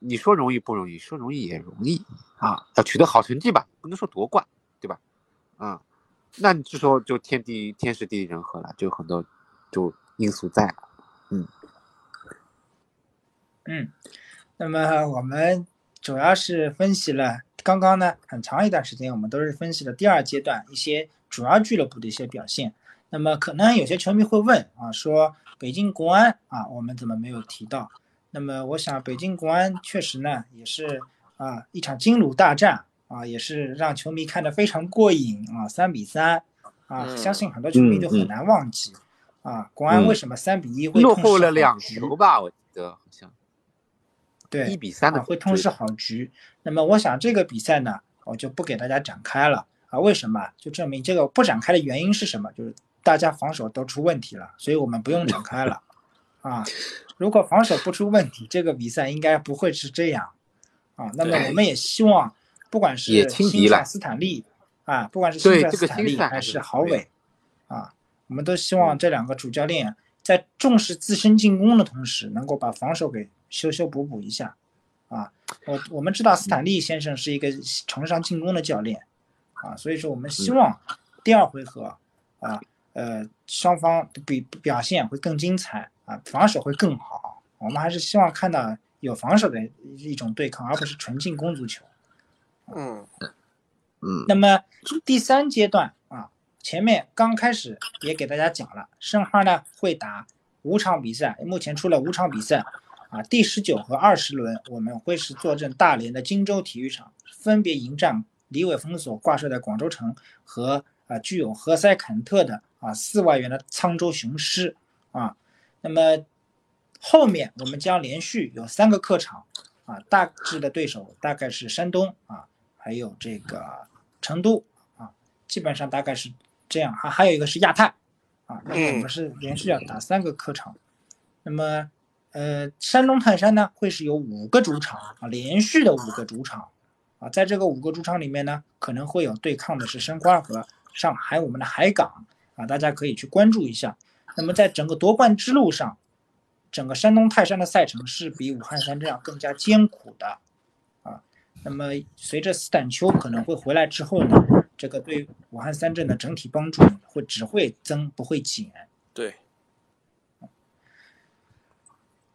Speaker 1: 你说容易不容易？说容易也容易啊，要取得好成绩吧，不能说夺冠，对吧？啊、那你这时候就天地天时地利人和了，就很多就因素在了。
Speaker 3: 嗯，那么我们主要是分析了刚刚呢很长一段时间，我们都是分析了第二阶段一些主要俱乐部的一些表现。那么可能有些球迷会问啊，说北京国安啊，我们怎么没有提到？那么我想北京国安确实呢也是啊一场金鲁大战啊，也是让球迷看得非常过瘾啊，三比三啊，
Speaker 5: 嗯
Speaker 3: 相信很多球迷都很难忘记啊，国安
Speaker 1: 嗯
Speaker 3: 为什么三比一会
Speaker 1: 落后了两
Speaker 3: 局
Speaker 1: 球吧，我记得好像
Speaker 3: 对，
Speaker 1: 一比三的
Speaker 3: 啊，会痛失好局。那么我想这个比赛呢，我就不给大家展开了啊。为什么？就证明这个不展开的原因是什么？就是大家防守都出问题了，所以我们不用展开了啊。如果防守不出问题，这个比赛应该不会是这样啊。那么我们也希望，不管是新帅斯坦利啊，不管是新
Speaker 1: 对这个
Speaker 3: 帅斯坦利还是郝伟啊，我们都希望这两个主教练在重视自身进攻的同时，能够把防守给修修补补一下。啊，我我们知道斯坦利先生是一个崇尚进攻的教练，啊，所以说我们希望第二回合啊，呃，双方比表现会更精彩啊，防守会更好。我们还是希望看到有防守的一种对抗，而不是纯进攻足球。
Speaker 5: 嗯，
Speaker 1: 嗯，
Speaker 3: 那么第三阶段啊，前面刚开始也给大家讲了，申花呢会打五场比赛，目前出了五场比赛啊，第十九和二十轮我们会是坐镇大连的金州体育场，分别迎战李伟峰所挂帅的广州城和啊具有何塞坎特的啊四外援的沧州雄狮啊，那么后面我们将连续有三个客场啊，大致的对手大概是山东啊。还有这个成都啊，基本上大概是这样。还还有一个是亚太啊，那么我们是连续要打三个客场。那么呃，山东泰山呢会是有五个主场啊，连续的五个主场啊，在这个五个主场里面呢，可能会有对抗的是申花和上海我们的海港啊，大家可以去关注一下。那么在整个夺冠之路上，整个山东泰山的赛程是比武汉三镇要更加艰苦的啊。那么随着斯坦丘可能会回来之后呢，这个对武汉三镇的整体帮助会只会增不会减。
Speaker 5: 对，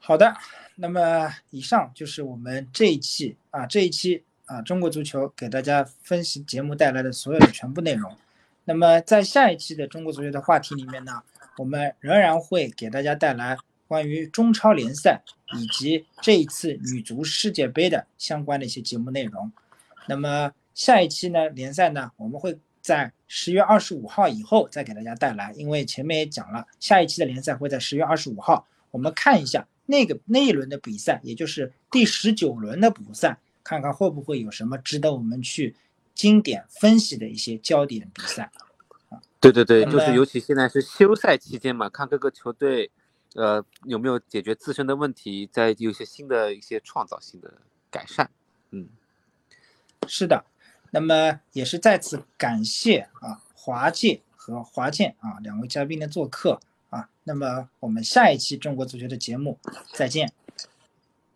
Speaker 3: 好的，那么以上就是我们这一期啊这一期啊中国足球给大家分析节目带来的所有的全部内容。那么在下一期的中国足球的话题里面呢，我们仍然会给大家带来关于中超联赛以及这一次女足世界杯的相关的一些节目内容。那么下一期呢，联赛呢，我们会在十月二十五号以后再给大家带来，因为前面也讲了，下一期的联赛会在十月二十五号，我们看一下那个那一轮的比赛，也就是第十九轮的补赛，看看会不会有什么值得我们去经典分析的一些焦点比赛。
Speaker 1: 对对对，就是尤其现在是休赛期间嘛，看各个球队，呃，有没有解决自身的问题，再有一些新的一些创造性的改善。嗯，
Speaker 3: 是的，那么也是再次感谢啊华界和华健啊两位嘉宾的做客啊。那么我们下一期中国足球的节目再见。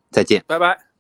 Speaker 1: 再见。
Speaker 5: 拜拜。